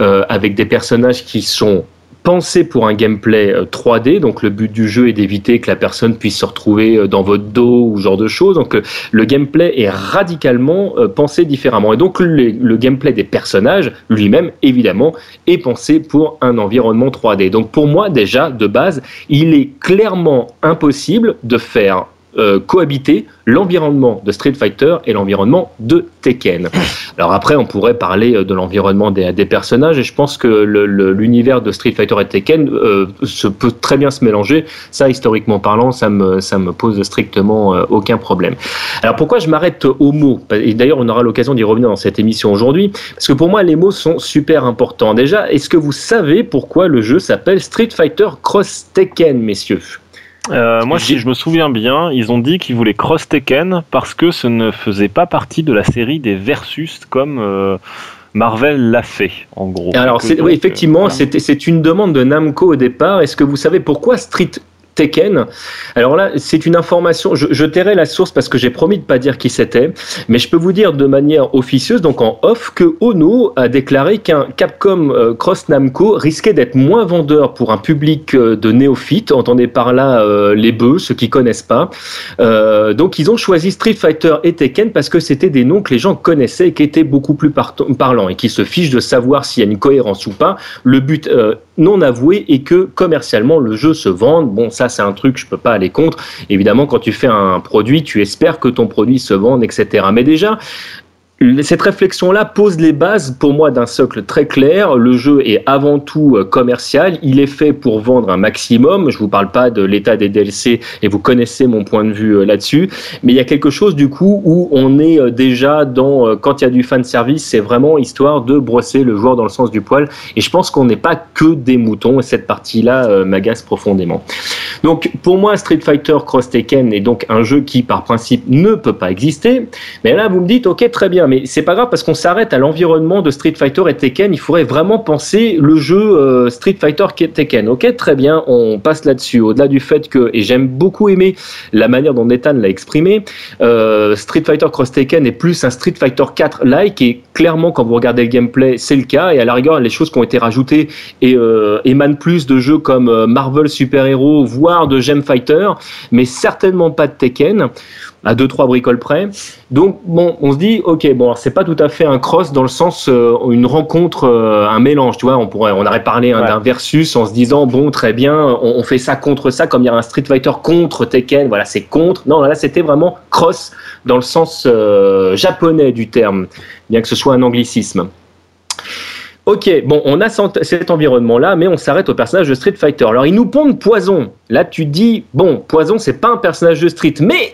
euh, avec des personnages qui sont pensés pour un gameplay euh, 3D. Donc le but du jeu est d'éviter que la personne puisse se retrouver euh, dans votre dos ou ce genre de choses. Donc euh, le gameplay est radicalement euh, pensé différemment. Et donc le, le gameplay des personnages lui-même, évidemment, est pensé pour un environnement 3D. Donc pour moi, déjà, de base, il est clairement impossible de faire euh, cohabiter l'environnement de Street Fighter et l'environnement de Tekken. Alors après, on pourrait parler euh, de l'environnement des, des personnages et je pense que l'univers de Street Fighter et Tekken euh, se peut très bien se mélanger. Ça, historiquement parlant, ça me, ça me pose strictement aucun problème. Alors pourquoi je m'arrête aux mots? Et d'ailleurs, on aura l'occasion d'y revenir dans cette émission aujourd'hui, parce que pour moi, les mots sont super importants. Déjà, est-ce que vous savez pourquoi le jeu s'appelle Street Fighter Cross Tekken, messieurs? Euh, moi, si je me souviens bien, ils ont dit qu'ils voulaient Cross Tekken parce que ce ne faisait pas partie de la série des Versus comme euh, Marvel l'a fait, en gros. Alors, Donc, euh, oui, effectivement, voilà. c'est une demande de Namco au départ. Est-ce que vous savez pourquoi Street Tekken Alors là, c'est une information, je, tairai la source parce que j'ai promis de pas dire qui c'était, mais je peux vous dire de manière officieuse, donc en off, que Ono a déclaré qu'un Capcom euh, Cross Namco risquait d'être moins vendeur pour un public euh, de néophytes, entendez par là euh, les bœufs, ceux qui connaissent pas. Donc ils ont choisi Street Fighter et Tekken parce que c'était des noms que les gens connaissaient et qui étaient beaucoup plus parlants et qui se fichent de savoir s'il y a une cohérence ou pas. Le but non avoué est que commercialement le jeu se vende. Bon, ça c'est un truc je peux pas aller contre. Évidemment, quand tu fais un produit, tu espères que ton produit se vende, etc. Mais déjà, cette réflexion-là pose les bases pour moi d'un socle très clair. Le jeu est avant tout euh, commercial. Il est fait pour vendre un maximum. Je vous parle pas de l'état des DLC et vous connaissez mon point de vue euh, là-dessus. Mais il y a quelque chose du coup où on est euh, déjà dans quand il y a du fan service, c'est vraiment histoire de brosser le joueur dans le sens du poil. Et je pense qu'on n'est pas que des moutons. Et cette partie-là m'agace profondément. Donc pour moi, Street Fighter Cross Tekken est donc un jeu qui par principe ne peut pas exister. Mais là, vous me dites, ok, très bien, mais c'est pas grave parce qu'on s'arrête à l'environnement de Street Fighter et Tekken. Il faudrait vraiment penser le jeu euh, Street Fighter Tekken. Ok, très bien, on passe là-dessus. Au-delà du fait que, et j'aime beaucoup aimer la manière dont Nathan l'a exprimé, euh, Street Fighter Cross Tekken est plus un Street Fighter 4-like et clairement, quand vous regardez le gameplay, c'est le cas. Et à la rigueur, les choses qui ont été rajoutées euh, émanent plus de jeux comme Marvel Super Hero, voire de Gem Fighter, mais certainement pas de Tekken à deux trois bricoles près. Donc bon, on se dit ok bon c'est pas tout à fait un cross dans le sens euh, une rencontre euh, un mélange, tu vois, on pourrait on aurait parlé hein, Ouais. d'un versus en se disant bon très bien, on, on fait ça contre ça comme il y a un Street Fighter contre Tekken, voilà, c'est contre. Non, là c'était vraiment cross dans le sens euh, japonais du terme, bien que ce soit un anglicisme. Ok, bon, on a cet environnement-là, mais on s'arrête au personnage de Street Fighter. Alors, ils nous pondent Poison. Là, tu dis, bon, Poison, c'est pas un personnage de Street, mais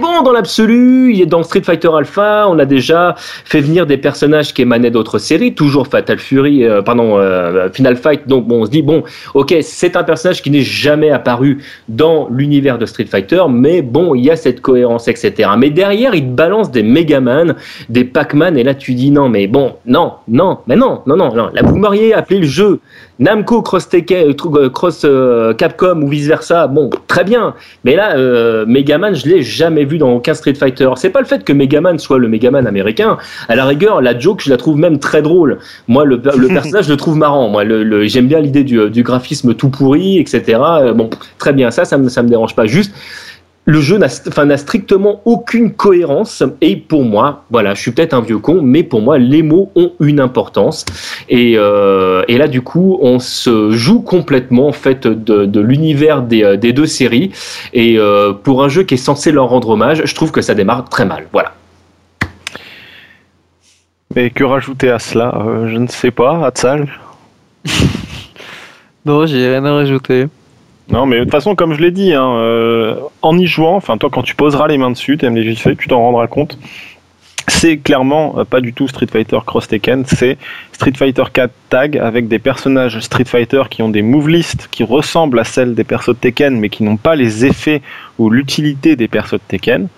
bon, dans l'absolu, il est dans Street Fighter Alpha, on a déjà fait venir des personnages qui émanaient d'autres séries, toujours Fatal Fury, euh, pardon, euh, Final Fight. Donc, bon, on se dit, bon, ok, c'est un personnage qui n'est jamais apparu dans l'univers de Street Fighter, mais bon, il y a cette cohérence, etc. Mais derrière, il te balance des Megaman, des Pac-Man, et là, tu dis, non, mais bon, non, non, mais non, non, non non, vous m'auriez appelé le jeu Namco Cross, euh, euh, Cross euh, Capcom ou vice versa. Bon, très bien. Mais là, Megaman, je l'ai jamais vu dans aucun Street Fighter. C'est pas le fait que Megaman soit le Megaman américain. À la rigueur, la joke, je la trouve même très drôle. Moi, le, personnage, je le trouve marrant. Moi, le, j'aime bien l'idée du, graphisme tout pourri, etc. Bon, très bien. Ça, ça me, ça me dérange pas. Juste le jeu n'a strictement aucune cohérence et pour moi, voilà, je suis peut-être un vieux con, mais pour moi, les mots ont une importance et, euh, là, du coup, on se joue complètement en fait de, l'univers euh, des, deux séries et euh, pour un jeu qui est censé leur rendre hommage, je trouve que ça démarre très mal. Voilà. Mais que rajouter à cela Je ne sais pas, Hatsal Non, j'ai rien à rajouter. Non, mais de toute façon, comme je l'ai dit, hein, euh, en y jouant, enfin, toi, quand tu poseras les mains dessus, tu t'en rendras compte. C'est clairement euh, pas du tout Street Fighter Cross Tekken, c'est Street Fighter 4 Tag avec des personnages Street Fighter qui ont des move lists qui ressemblent à celles des persos de Tekken mais qui n'ont pas les effets ou l'utilité des persos de Tekken.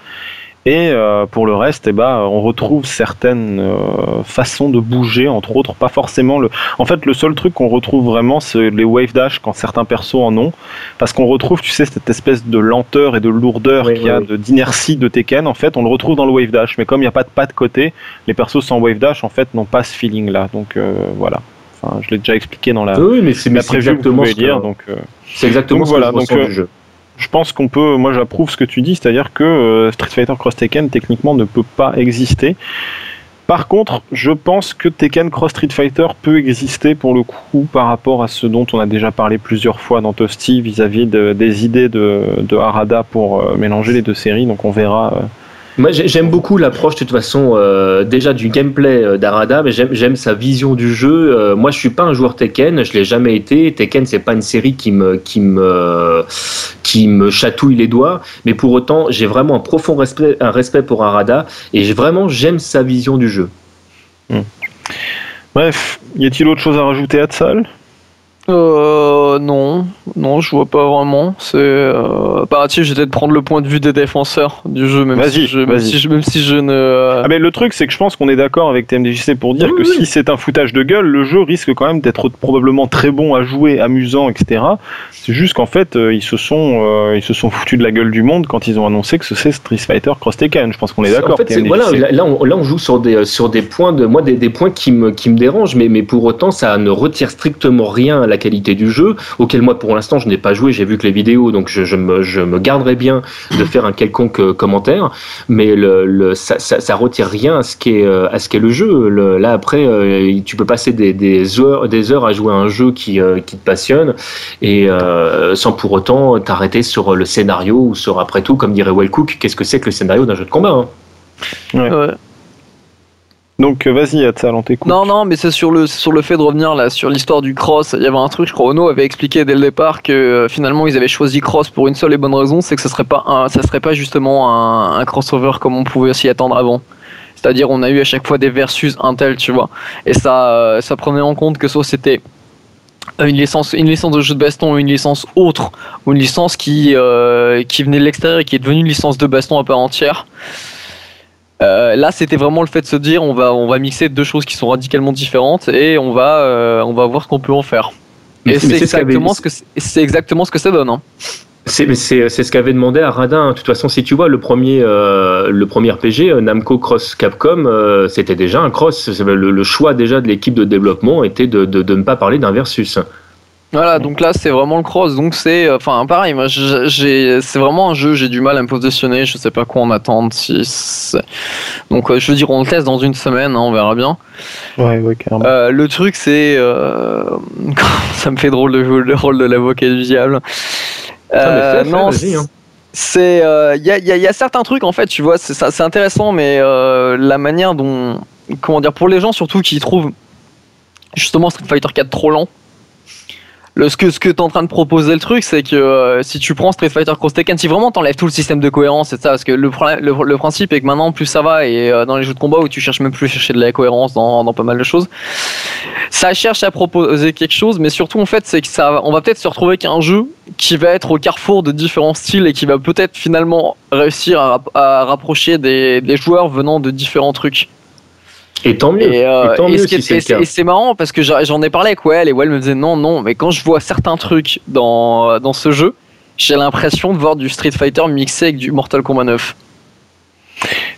Et euh, pour le reste, eh ben, on retrouve certaines euh, façons de bouger, entre autres, pas forcément le. En fait, le seul truc qu'on retrouve vraiment, c'est les wave dash quand certains persos en ont, parce qu'on retrouve, tu sais, cette espèce de lenteur et de lourdeur qu'il y a, d'inertie de Tekken. En fait, on le retrouve dans le wave dash, mais comme il n'y a pas de pas de côté, les persos sans wave dash, en fait, n'ont pas ce feeling-là. Donc euh, voilà. Enfin, je l'ai déjà expliqué dans la. Oui, mais c'est exactement ce dire. Donc c'est exactement ce voilà, donc, du jeu je pense qu'on peut, moi j'approuve ce que tu dis, c'est-à-dire que euh, Street Fighter Cross Tekken techniquement ne peut pas exister. Par contre, je pense que Tekken Cross Street Fighter peut exister pour le coup par rapport à ce dont on a déjà parlé plusieurs fois dans Toasty vis-à-vis des idées de, de Harada pour euh, mélanger les deux séries. Donc on verra euh, moi, j'aime beaucoup l'approche de toute façon euh, déjà du gameplay euh, d'Arada, mais j'aime sa vision du jeu. Euh, moi, je suis pas un joueur Tekken, je l'ai jamais été. Tekken, c'est pas une série qui me chatouille les doigts, mais pour autant, j'ai vraiment un profond respect un respect pour Arada et vraiment j'aime sa vision du jeu. Hmm. Bref, y a-t-il autre chose à rajouter à Tsal? Euh, non, non, je vois pas vraiment. C'est euh, je vais peut-être prendre le point de vue des défenseurs du jeu, même si je, même si je, même si je ne. Euh, ah mais le truc, c'est que je pense qu'on est d'accord avec TMDJC pour dire que si c'est un foutage de gueule, le jeu risque quand même d'être probablement très bon à jouer, amusant, etc. C'est juste qu'en fait, euh, ils se sont, euh, ils se sont foutus de la gueule du monde quand ils ont annoncé que c'est Street Fighter Cross Tekken. Je pense qu'on est d'accord. En fait, voilà, là, on, là, on joue sur des, sur des points de, moi, des, des points qui me, qui me dérangent, mais, mais pour autant, ça ne retire strictement rien la qualité du jeu, auquel moi pour l'instant je n'ai pas joué, j'ai vu que les vidéos, donc je, me, je me garderai bien de faire un quelconque euh, commentaire, mais le, ça, ça, retire rien à ce qu'est euh, à ce qu'est le jeu. là après, euh, tu peux passer des, des, heures, des heures à jouer à un jeu qui, qui te passionne et sans pour autant t'arrêter sur le scénario ou sur après tout, comme dirait Wellcook, qu'est-ce que c'est que le scénario d'un jeu de combat hein? Ouais. Donc euh, vas-y, Atsal, on t'écoute. Non, non, mais c'est sur le, sur le fait de revenir là, sur l'histoire du cross. Il y avait un truc, je crois, Ono avait expliqué dès le départ que euh, finalement ils avaient choisi cross pour une seule et bonne raison, c'est que ça serait pas, un, ça serait pas justement un, crossover comme on pouvait s'y attendre avant. C'est-à-dire, on a eu à chaque fois des versus Intel, tu vois. Et ça, euh, ça prenait en compte que soit c'était une licence, une licence de jeu de baston ou une licence autre, ou une licence qui, qui venait de l'extérieur et qui est devenue une licence de baston à part entière. Euh, là, c'était vraiment le fait de se dire on va, on va mixer deux choses qui sont radicalement différentes et on va, euh, on va voir ce qu'on peut en faire. Et c'est exactement, ce que c'est exactement ce que ça donne. Hein. C'est ce qu'avait demandé à Radin. De toute façon, si tu vois le premier, euh, le premier RPG, Namco Cross Capcom, c'était déjà un cross. Le, choix déjà de l'équipe de développement était de, de, de, ne pas parler d'un versus. Voilà, donc là c'est vraiment le cross, donc c'est, euh, enfin pareil, moi j'ai, c'est vraiment un jeu, j'ai du mal à me positionner, je sais pas quoi en attendre. Si donc euh, je veux dire, on le teste dans une semaine, hein, on verra bien. Ouais, ouais, carrément. Euh, le truc c'est, ça me fait drôle de jouer le rôle de l'avocat du diable. Ah, non, hein. c'est, il y a, y, a, certains trucs en fait, tu vois, c'est, c'est intéressant, mais la manière dont, comment dire, pour les gens surtout qui trouvent justement Street Fighter 4 trop lent. Le, ce que, ce que tu es en train de proposer, le truc, c'est que euh, si tu prends Street Fighter Cross Tekken, si vraiment t'enlèves tout le système de cohérence et ça, parce que le, le, le, principe est que maintenant, plus ça va, et euh, dans les jeux de combat où tu cherches même plus à chercher de la cohérence dans, dans pas mal de choses, ça cherche à proposer quelque chose, mais surtout, en fait, c'est que ça, on va peut-être se retrouver avec un jeu qui va être au carrefour de différents styles et qui va peut-être finalement réussir à, à rapprocher des, des joueurs venant de différents trucs. Et tant mieux. Et, euh, c'est marrant parce que j'en ai parlé avec Well et Well me disait non, non, mais quand je vois certains trucs dans, dans ce jeu, j'ai l'impression de voir du Street Fighter mixé avec du Mortal Kombat 9.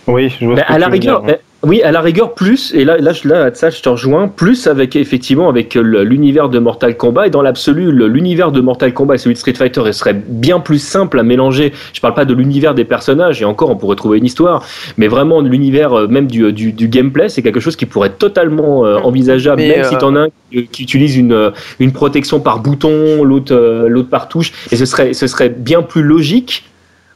Oui, je vois. à la rigueur, oui, à la rigueur, plus, et là, là, là, ça, je te rejoins, plus avec, effectivement, avec l'univers de Mortal Kombat, et dans l'absolu, l'univers de Mortal Kombat et celui de Street Fighter il serait bien plus simple à mélanger. Je parle pas de l'univers des personnages, et encore, on pourrait trouver une histoire, mais vraiment l'univers euh, même du, du, du gameplay, c'est quelque chose qui pourrait être totalement euh, envisageable, même si si t'en as un qui, utilise une, une protection par bouton, l'autre l'autre par touche, et ce serait, ce serait bien plus logique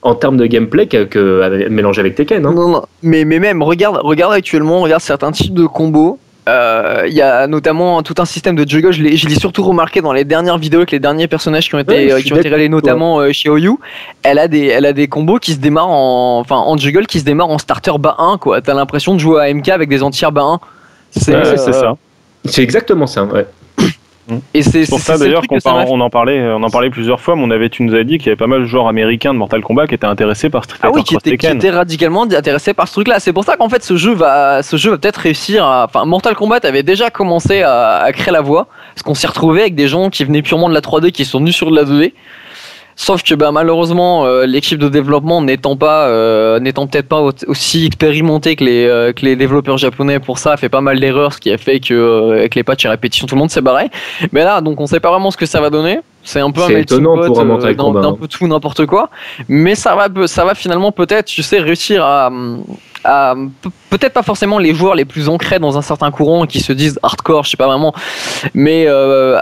en termes de gameplay que, que mélanger avec Tekken. Hein. Non, non, mais, mais même, regarde, regarde actuellement, regarde certains types de combos. Euh, il y a notamment tout un système de juggle. Je l'ai surtout remarqué dans les dernières vidéos avec les derniers personnages qui ont été, euh, qui ont été révélés, notamment euh, chez Oyu. Elle a des, elle a des combos qui se démarrent en, enfin, en juggle qui se démarrent en starter bas 1, quoi. T'as l'impression de jouer à MK avec des entières bas 1. C'est ça. C'est exactement ça, ouais. Et c'est pour ça d'ailleurs qu'on on en parlait, on en parlait plusieurs fois. Mon avait, tu nous as dit qu'il y avait pas mal de joueurs américains de Mortal Kombat qui étaient intéressés par Street Fighter ah oui, qui étaient, qui étaient, radicalement intéressés par ce truc-là. C'est pour ça qu'en fait ce jeu va, ce jeu va peut-être réussir. À... Enfin, Mortal Kombat avait déjà commencé à, à créer la voie, parce qu'on s'est retrouvé avec des gens qui venaient purement de la 3D, qui sont venus sur de la 2D. Sauf que bah, malheureusement, euh, l'équipe de développement n'étant pas, euh, n'étant peut-être pas aussi expérimentée que les, euh, que les développeurs japonais pour ça, a fait pas mal d'erreurs, ce qui a fait que avec les patchs et répétitions, tout le monde s'est barré. Mais là, donc on sait pas vraiment ce que ça va donner. C'est un peu un étonnant pour un mental d'un un peu tout n'importe quoi. Mais ça va, ça va finalement peut-être, tu sais, réussir à peut-être pas forcément les joueurs les plus ancrés dans un certain courant qui se disent hardcore, je sais pas vraiment, mais euh,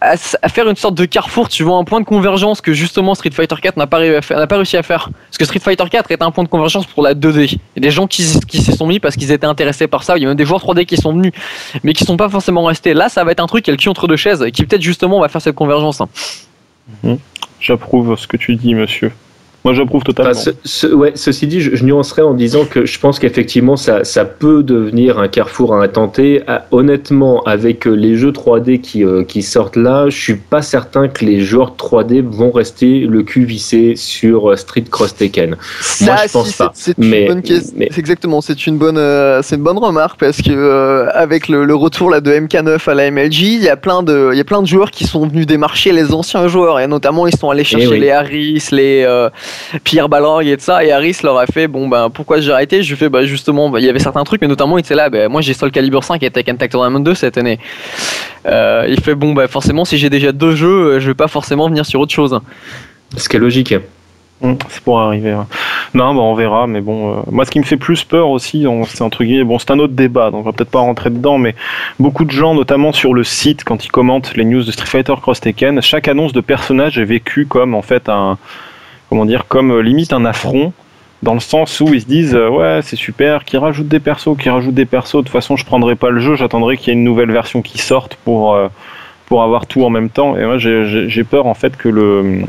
à, faire une sorte de carrefour, tu vois, un point de convergence que justement Street Fighter 4 n'a pas, réussi à faire. Parce que Street Fighter 4 est un point de convergence pour la 2D. Il y a des gens qui, qui s'y sont mis parce qu'ils étaient intéressés par ça. Il y a même des joueurs 3D qui sont venus, mais qui sont pas forcément restés. Là, ça va être un truc qui a le cul entre deux chaises qui peut-être justement va faire cette convergence. Mmh. J'approuve ce que tu dis, monsieur. Moi, j'approuve totalement. ouais, ceci dit, je, nuancerais en disant que je pense qu'effectivement, ça, ça, peut devenir un carrefour à intenter. Ah, honnêtement, avec euh, les jeux 3D qui, euh, qui sortent là, je suis pas certain que les joueurs 3D vont rester le cul vissé sur euh, Street Cross Tekken. Moi, je pense pas. C'est mais, exactement, c'est une bonne, c'est une bonne remarque parce que avec le, retour là de MK9 à la MLG, il y a plein de, il y a plein de joueurs qui sont venus démarcher les anciens joueurs et notamment ils sont allés eh chercher les Harris, les Pierre Balrog et de ça. Et Harris leur a fait bon ben pourquoi j'ai arrêté? Je lui fais bah justement bah, il y avait certains trucs, mais notamment il était là. Ben, moi j'ai Soul Calibur 5 et Tekken Tag Tournament 2 cette année. Euh, il fait bon ben forcément si j'ai déjà deux jeux, euh, je vais pas forcément venir sur autre chose. Ce qui est logique. Mmh, c'est pour arriver. Non, bah on verra, mais bon, euh, moi ce qui me fait plus peur aussi, c'est un truc, bon, c'est un autre débat, donc on va peut-être pas rentrer dedans, mais beaucoup de gens, notamment sur le site, quand ils commentent les news de Street Fighter Cross Tekken, chaque annonce de personnage est vécue comme en fait un, comment dire, comme euh, limite un affront dans le sens où ils se disent euh, ouais c'est super qui rajoute des persos qui rajoute des persos. De toute façon je prendrai pas le jeu j'attendrai qu'il y ait une nouvelle version qui sorte pour euh, pour avoir tout en même temps. Et moi j'ai peur en fait que le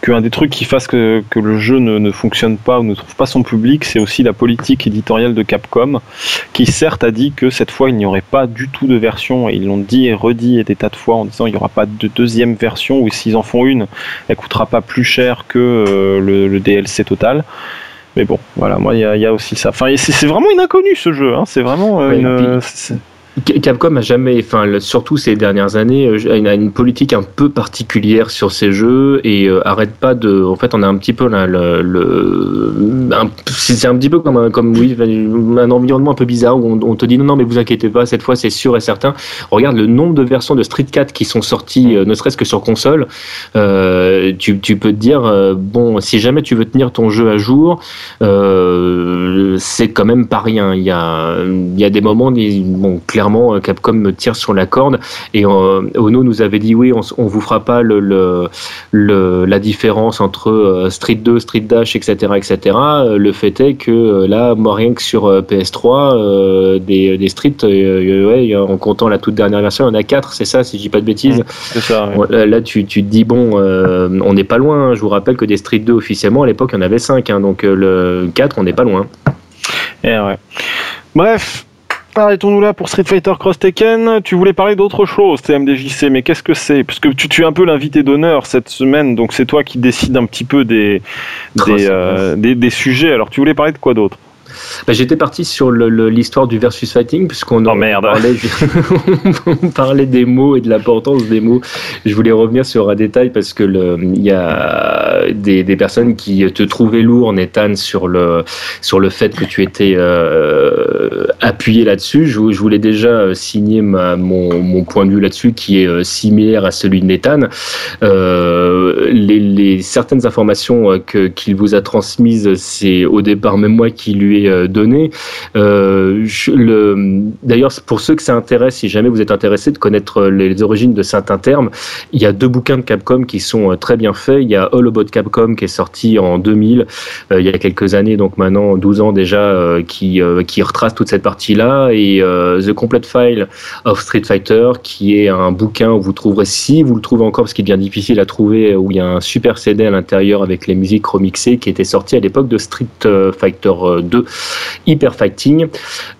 qu'un des trucs qui fasse que, que le jeu ne, ne, fonctionne pas ou ne trouve pas son public, c'est aussi la politique éditoriale de Capcom, qui certes a dit que cette fois il n'y aurait pas du tout de version, et ils l'ont dit et redit des tas de fois en disant il n'y aura pas de deuxième version, ou s'ils en font une, elle coûtera pas plus cher que euh, le, le, DLC total. Mais bon, voilà, moi il y, y, a aussi ça. Enfin, c'est vraiment une inconnue ce jeu, hein. c'est vraiment euh, une. Capcom a jamais, enfin surtout ces dernières années, euh, a une, politique un peu particulière sur ces jeux et euh, arrête pas de. En fait, on a un petit peu le, c'est un petit peu comme un, comme oui, un environnement un peu bizarre où on, te dit non non mais vous inquiétez pas, cette fois c'est sûr et certain. regarde le nombre de versions de Street 4 qui sont sorties, euh, ne serait-ce que sur console. Euh, tu, tu, peux te dire bon, si jamais tu veux tenir ton jeu à jour, c'est quand même pas rien. Il y a il y a des moments, bon clairement clairement, Capcom me tire sur la corde. Et Ono nous avait dit oui, on, on vous fera pas le, le, la différence entre Street 2, Street Dash, etc., etc. Le fait est que là, moi rien que sur PS3, des, des Street, ouais, en comptant la toute dernière version, il y en a 4, c'est ça, si je dis pas de bêtises. ça. Là, tu, tu, te dis bon, on n'est pas loin. Hein. Je vous rappelle que des Street 2 officiellement à l'époque, il y en avait 5, hein, donc le 4, on n'est pas loin. Eh ouais. Bref, arrêtons-nous là pour Street Fighter Cross Tekken. Tu voulais parler d'autre chose, TMDJC, mais qu'est-ce que c'est? Parce que tu, tu, es un peu l'invité d'honneur cette semaine, donc c'est toi qui décides un petit peu des, des, euh, des, des, sujets. Alors tu voulais parler de quoi d'autre? Bah, J'étais parti sur l'histoire du versus fighting, puisqu'on oh, parlait, on parlait des mots et de l'importance des mots. Je voulais revenir sur un détail parce que il y a des, des, personnes qui te trouvaient lourd, Nathan, sur le, sur le fait que tu étais euh, appuyé là-dessus. Je, je, voulais déjà signer ma, mon, mon, point de vue là-dessus qui est euh, similaire à celui de Nathan. Euh, les, les, certaines informations euh, qu'il vous a transmises, c'est au départ même moi qui lui ai euh, donné. Euh, d'ailleurs, pour ceux que ça intéresse, si jamais vous êtes intéressé de connaître les origines de certains termes, il y a deux bouquins de Capcom qui sont euh, très bien faits. Il y a All About Capcom qui est sorti en 2000, il y a quelques années, donc maintenant 12 ans déjà, qui, qui retrace toute cette partie-là, et The Complete File of Street Fighter, qui est un bouquin où vous trouverez, si vous le trouvez encore, parce qu'il devient difficile à trouver, où il y a un super CD à l'intérieur avec les musiques remixées qui était sorti à l'époque de Street Fighter 2 Hyper Fighting,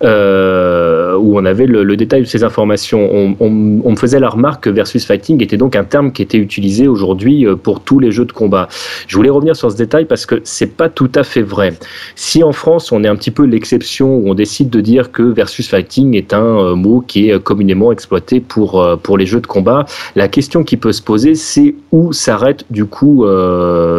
euh, où on avait le, détail de ces informations. On, me faisait la remarque que Versus Fighting était donc un terme qui était utilisé aujourd'hui euh, pour tous les jeux de combat. Je voulais revenir sur ce détail parce que c'est pas tout à fait vrai. Si en France on est un petit peu l'exception où on décide de dire que Versus Fighting est un euh, mot qui est communément exploité pour, pour les jeux de combat, la question qui peut se poser c'est où s'arrête du coup,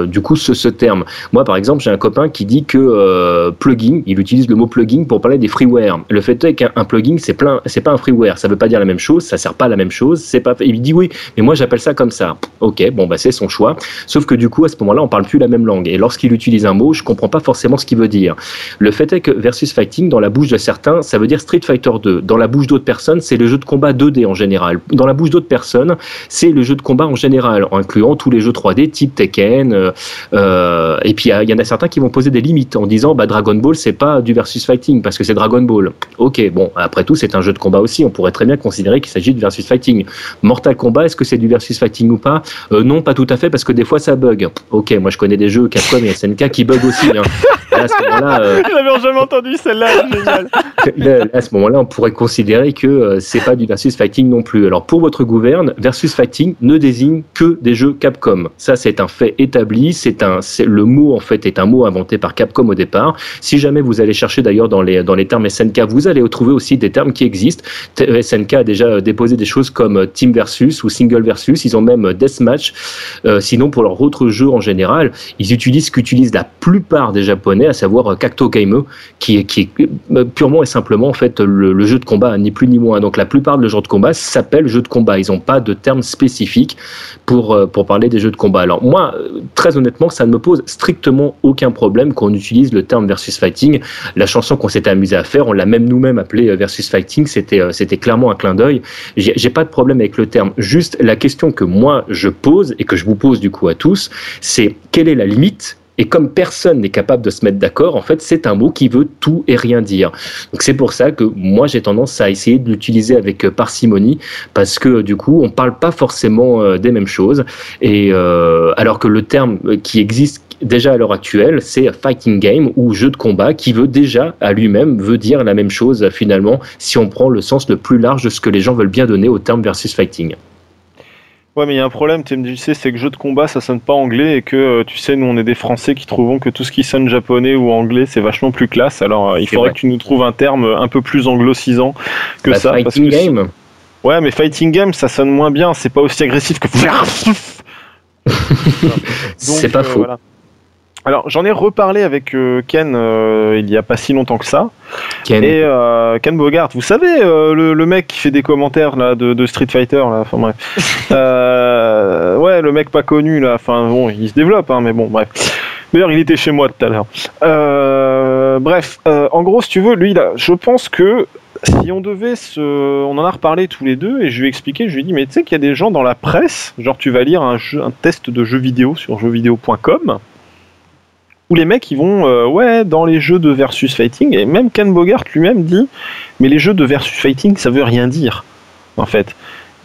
du coup ce, terme. Moi par exemple j'ai un copain qui dit que plugin, il utilise le mot plugin pour parler des freeware. Le fait est qu'un plugin, c'est plein, c'est pas un freeware. Ça veut pas dire la même chose, ça sert pas à la même chose. C'est pas. Il dit oui, mais moi j'appelle ça comme ça. Ok, bon bah c'est son choix. Sauf que du coup à ce moment-là, on parle plus la même langue. Et lorsqu'il utilise un mot, je comprends pas forcément ce qu'il veut dire. Le fait est que versus fighting, dans la bouche de certains, ça veut dire Street Fighter 2. Dans la bouche d'autres personnes, c'est le jeu de combat 2D en général. Dans la bouche d'autres personnes, c'est le jeu de combat en général, en incluant tous les jeux 3D type Tekken. Euh, euh, et puis il y en a certains qui vont poser des limites en disant bah Dragon Ball c'est pas du versus fighting parce que c'est Dragon Ball. Ok, bon, après tout, c'est un jeu de combat aussi. On pourrait très bien considérer qu'il s'agit de versus fighting. Mortal Kombat, est-ce que c'est du versus fighting ou pas? Euh, Non, pas tout à fait parce que des fois ça bug. Ok, moi je connais des jeux Capcom et SNK qui bug aussi. Hein. à ce moment-là, euh... jamais entendu celle-là, génial. à ce moment-là, on pourrait considérer que euh, c'est pas du versus fighting non plus. Alors pour votre gouverne, versus fighting ne désigne que des jeux Capcom. Ça, c'est un fait établi. C'est un, le mot en fait est un mot inventé par Capcom au départ. Si jamais vous allez chercher d'ailleurs dans les, dans les termes SNK, vous allez trouver aussi des termes qui existent. SNK a déjà déposé des choses comme Team Versus ou Single Versus. Ils ont même Deathmatch. Euh, sinon, pour leurs autres jeux en général, ils utilisent ce qu'utilisent la plupart des Japonais, à savoir Cacto Game, qui est, qui est euh, purement et simplement en fait le, jeu de combat, ni plus ni moins. Donc la plupart de jeux de combat s'appellent jeux de combat. Ils n'ont pas de termes spécifiques pour, euh, pour parler des jeux de combat. Alors moi, très honnêtement, ça ne me pose strictement aucun problème qu'on utilise le terme versus fighting. La chanson qu'on s'était amusé à faire, on l'a même nous-mêmes appelé euh, versus fighting. C'était euh, c'était clairement un clin d'œil. J'ai pas de problème avec le terme. Juste la question que moi je pose et que je vous pose du coup à tous, c'est quelle est la limite et comme personne n'est capable de se mettre d'accord, en fait, c'est un mot qui veut tout et rien dire. Donc c'est pour ça que moi j'ai tendance à essayer de l'utiliser avec euh, parcimonie, parce que du coup on parle pas forcément des mêmes choses. Et euh, alors que le terme qui existe déjà à l'heure actuelle, c'est fighting game ou jeu de combat qui veut déjà à lui-même veut dire la même chose finalement si on prend le sens le plus large de ce que les gens veulent bien donner au terme versus fighting. Ouais, mais il y a un problème, TMDJC, c'est que jeu de combat, ça sonne pas anglais et que, euh, tu sais, nous, on est des Français qui trouvons que tout ce qui sonne japonais ou anglais, c'est vachement plus classe. Alors, euh, il faudrait que tu nous trouves un terme un peu plus anglo-cisant que bah, ça. Fighting game Ouais, mais fighting game, ça sonne moins bien, c'est pas aussi agressif que. c'est pas euh, faux. Alors j'en ai reparlé avec euh, Ken euh, il y a pas si longtemps que ça. Ken. Et euh, Ken Bogart, vous savez le, mec qui fait des commentaires là de, Street Fighter là, enfin bref. ouais, le mec pas connu là, enfin bon, il se développe hein, mais bon bref. D'ailleurs, il était chez moi tout à l'heure. bref, en gros, si tu veux, lui, là, je pense que si on devait se. On en a reparlé tous les deux et je lui ai expliqué, je lui ai dit, mais tu sais qu'il y a des gens dans la presse, genre tu vas lire un, jeu, un test de jeux vidéo sur jeuxvideo.com, où les mecs ils vont, euh, ouais, dans les jeux de versus fighting, et même Ken Bogart lui-même dit, mais les jeux de versus fighting ça veut rien dire, en fait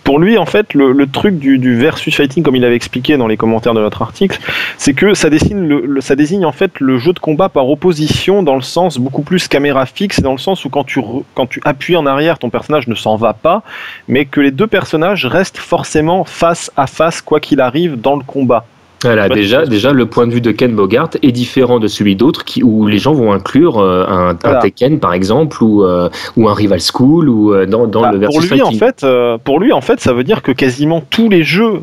pour lui, en fait, le, truc du, versus fighting, comme il avait expliqué dans les commentaires de notre article, c'est que ça, dessine le, ça désigne en fait le jeu de combat par opposition dans le sens beaucoup plus caméra fixe, dans le sens où quand tu, quand tu appuies en arrière, ton personnage ne s'en va pas, mais que les deux personnages restent forcément face à face, quoi qu'il arrive, dans le combat. Voilà, déjà, déjà, le point de vue de Ken Bogart est différent de celui d'autres où les gens vont inclure euh, un, Tekken, par exemple, ou, euh, ou un Rival School, ou euh, dans, dans bah, le versus pour lui, En fait, pour lui, en fait, ça veut dire que quasiment tous les jeux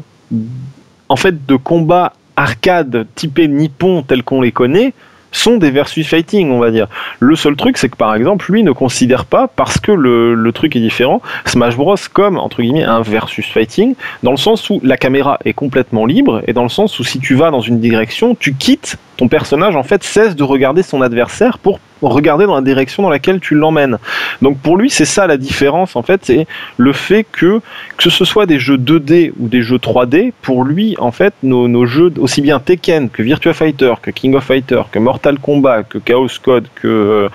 en fait, de combat arcade typés nippon tels qu'on les connaît sont des versus fighting, on va dire. Le seul truc, c'est que par exemple, lui ne considère pas, parce que le, truc est différent, Smash Bros comme entre guillemets un versus fighting, dans le sens où la caméra est complètement libre et dans le sens où si tu vas dans une direction, tu quittes ton personnage en fait cesse de regarder son adversaire pour regarder dans la direction dans laquelle tu l'emmènes. Donc pour lui, c'est ça la différence en fait, c'est le fait que que ce soit des jeux 2D ou des jeux 3D, pour lui en fait, nos, jeux aussi bien Tekken que Virtua Fighter, que King of Fighter, que Mortal Kombat, que Chaos Code, que euh,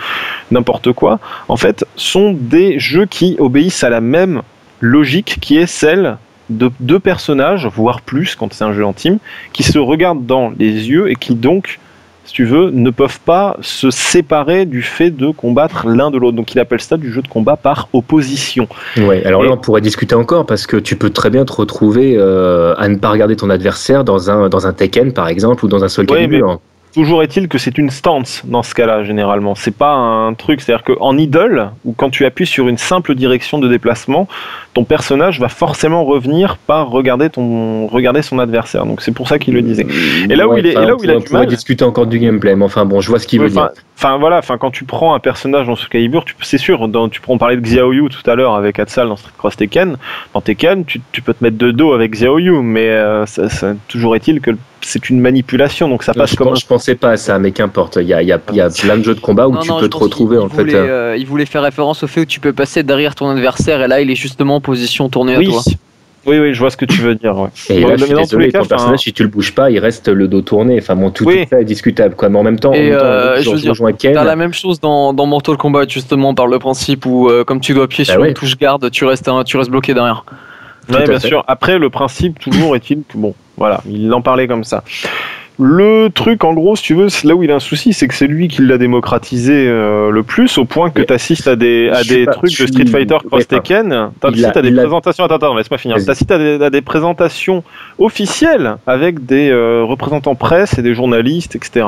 n'importe quoi, en fait, sont des jeux qui obéissent à la même logique qui est celle de deux personnages, voire plus quand c'est un jeu en team, qui se regardent dans les yeux et qui donc, si tu veux, ne peuvent pas se séparer du fait de combattre l'un de l'autre. Donc il appelle ça du jeu de combat par opposition. Ouais, alors là on pourrait discuter encore parce que tu peux très bien te retrouver euh, à ne pas regarder ton adversaire dans un, dans un Tekken par exemple ou dans un Soul Calibur. Toujours est-il que c'est une stance dans ce cas-là, généralement. C'est pas un truc. C'est-à-dire qu'en idle, ou quand tu appuies sur une simple direction de déplacement, ton personnage va forcément revenir par regarder, ton, regarder son adversaire. Donc c'est pour ça qu'il le disait. Et là où il, est, et là où il a du mal. discuter encore du gameplay, mais enfin bon, je vois ce qu'il veut dire. Enfin voilà, enfin quand tu prends un personnage dans ce Calibur, c'est sûr, dans, tu prends parler de Xiaoyu tout à l'heure avec Hatsal dans Street Cross Tekken. Dans Tekken, tu, tu, peux te mettre de dos avec Xiaoyu, mais euh, ça, ça, toujours est-il que c'est une manipulation, donc ça passe je comme. je pensais pas à ça, mais qu'importe. Il y a, y a, y a plein de jeux de combat où tu peux te retrouver en fait. Euh, il voulait faire référence au fait où tu peux passer derrière ton adversaire et là il est justement en position tournée oui. à toi. Oui, oui, je vois ce que tu veux dire. Ouais. Et là, je suis désolé, ton personnage, si tu le bouges pas, il reste le dos tourné. Enfin, bon, tout, est discutable. Quoi. Mais en même temps, et euh, je veux la même chose dans, dans, Mortal Kombat, justement, par le principe où, euh, comme tu dois appuyer bah sur une touche garde, tu restes, tu restes bloqué derrière. Oui, bien sûr. Après, le principe, toujours est-il que, bon, voilà, il en parlait comme ça. Le truc, en gros, si tu veux, là où il a un souci, c'est que c'est lui qui l'a démocratisé euh, le plus, au point que tu assistes à des, à des trucs de Street Fighter Cross Tekken. Tu à des présentations. Attends, attends, laisse-moi finir. Tu assistes à des, à des, présentations officielles avec des euh, représentants presse et des journalistes, etc.,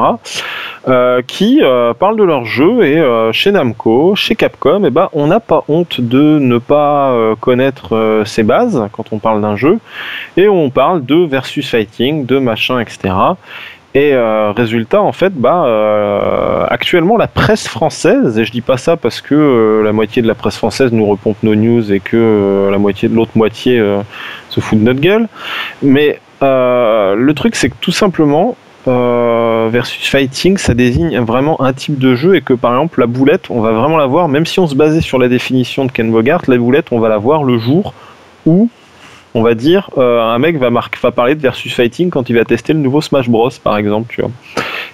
euh, qui euh, parlent de leur jeu. Et chez Namco, chez Capcom, eh ben, on n'a pas honte de ne pas connaître ses bases quand on parle d'un jeu. Et on parle de versus fighting, de machin, etc. Et euh, résultat, en fait, bah, euh, actuellement, la presse française, et je dis pas ça parce que euh, la moitié de la presse française nous repompe nos news et que la moitié de l'autre moitié se fout de notre gueule, mais le truc, c'est que tout simplement, versus fighting, ça désigne vraiment un type de jeu et que par exemple la boulette, on va vraiment la voir, même si on se basait sur la définition de Ken Bogart, la boulette, on va la voir le jour où on va dire, euh, un mec va, va parler de versus fighting quand il va tester le nouveau Smash Bros, par exemple, tu.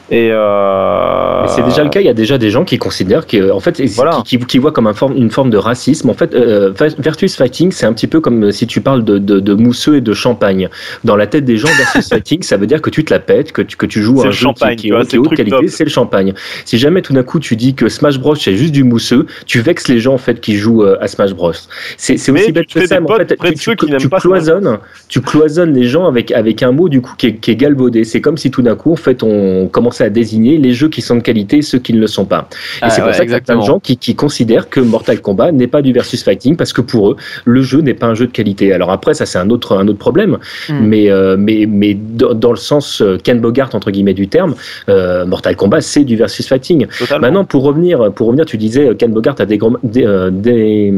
Et euh... c'est déjà le cas. Il y a déjà des gens qui considèrent que, en fait, voilà. qui, qui, voient comme un forme, une forme de racisme. En fait, euh, versus fighting, c'est un petit peu comme si tu parles de, de, de, mousseux et de champagne. Dans la tête des gens, versus fighting, ça veut dire que tu te la pètes, que tu, que tu joues un jeu qui, qui, est haute qualité, c'est le champagne. Si jamais tout d'un coup tu dis que Smash Bros c'est juste du mousseux, tu vexes les gens en fait qui jouent euh, à Smash Bros. C'est aussi bête que ça. Mais en fait, tu, tu, tu cloisonnes, tu cloisonnes les gens avec avec un mot du coup qui est, est galvaudé. C'est comme si tout d'un coup en fait on commençait à désigner les jeux qui sont de qualité et ceux qui ne le sont pas. Et ah c'est pour ça qu'il y a plein de gens qui, qui, considèrent que Mortal Kombat n'est pas du versus fighting parce que pour eux, le jeu n'est pas un jeu de qualité. Alors après, ça c'est un autre, un autre problème, hmm. mais, euh, mais, mais dans, le sens euh, Ken Bogart entre guillemets du terme, euh, Mortal Kombat c'est du versus fighting. Maintenant, pour revenir, pour revenir, tu disais Ken Bogart a des, des, des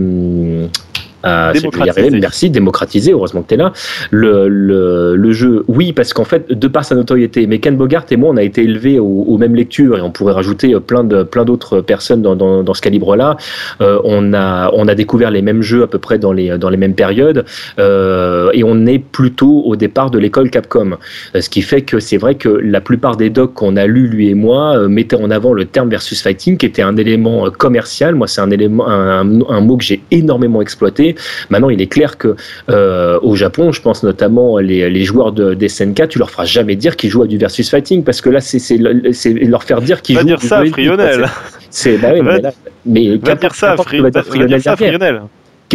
Euh, Merci, démocratiser, heureusement que tu es là. Le, le, le, jeu, oui, parce qu'en fait, de par sa notoriété, mais Ken Bogart et moi, on a été élevés aux, mêmes lectures et on pourrait rajouter plein de plein d'autres personnes dans, dans, dans ce calibre-là. Euh, on, a, on a découvert les mêmes jeux à peu près dans les, dans les mêmes périodes euh, et on est plutôt au départ de l'école Capcom. Euh, ce qui fait que c'est vrai que la plupart des docs qu'on a lus, lui et moi, euh, mettaient en avant le terme versus fighting qui était un élément commercial. Moi, c'est un élément, un, un mot que j'ai énormément exploité. Maintenant, il est clair que euh, au Japon, je pense notamment les, les joueurs de, des SNK, tu leur feras jamais dire qu'ils jouent à du versus fighting parce que là, c'est leur faire dire qu'ils jouent. dire ça, Frionel. C'est bah oui, mais, là, mais dire ça, Frionel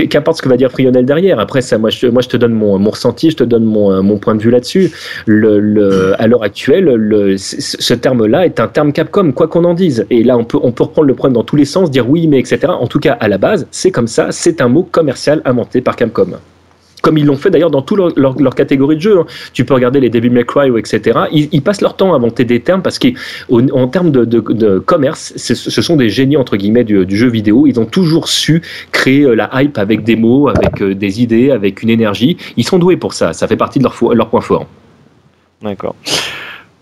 qu'importe ce que va dire Frionel derrière. Après, ça, moi, je, te donne mon, ressenti, je te donne mon, mon point de vue là-dessus. À l'heure actuelle, le, ce terme-là est un terme Capcom, quoi qu'on en dise. Et là, on peut, on peut reprendre le problème dans tous les sens, dire oui, mais etc. En tout cas, à la base, c'est comme ça, c'est un mot commercial inventé par Capcom comme ils l'ont fait d'ailleurs dans toute leur, leur, catégorie de jeux. Hein. Tu peux regarder les Devil May Cry, etc. Ils, passent leur temps à inventer des termes parce qu'en termes de, commerce, ce sont des génies entre guillemets du, du, jeu vidéo. Ils ont toujours su créer euh, la hype avec des mots, avec euh, des idées, avec une énergie. Ils sont doués pour ça. Ça fait partie de leur, leur point fort. D'accord.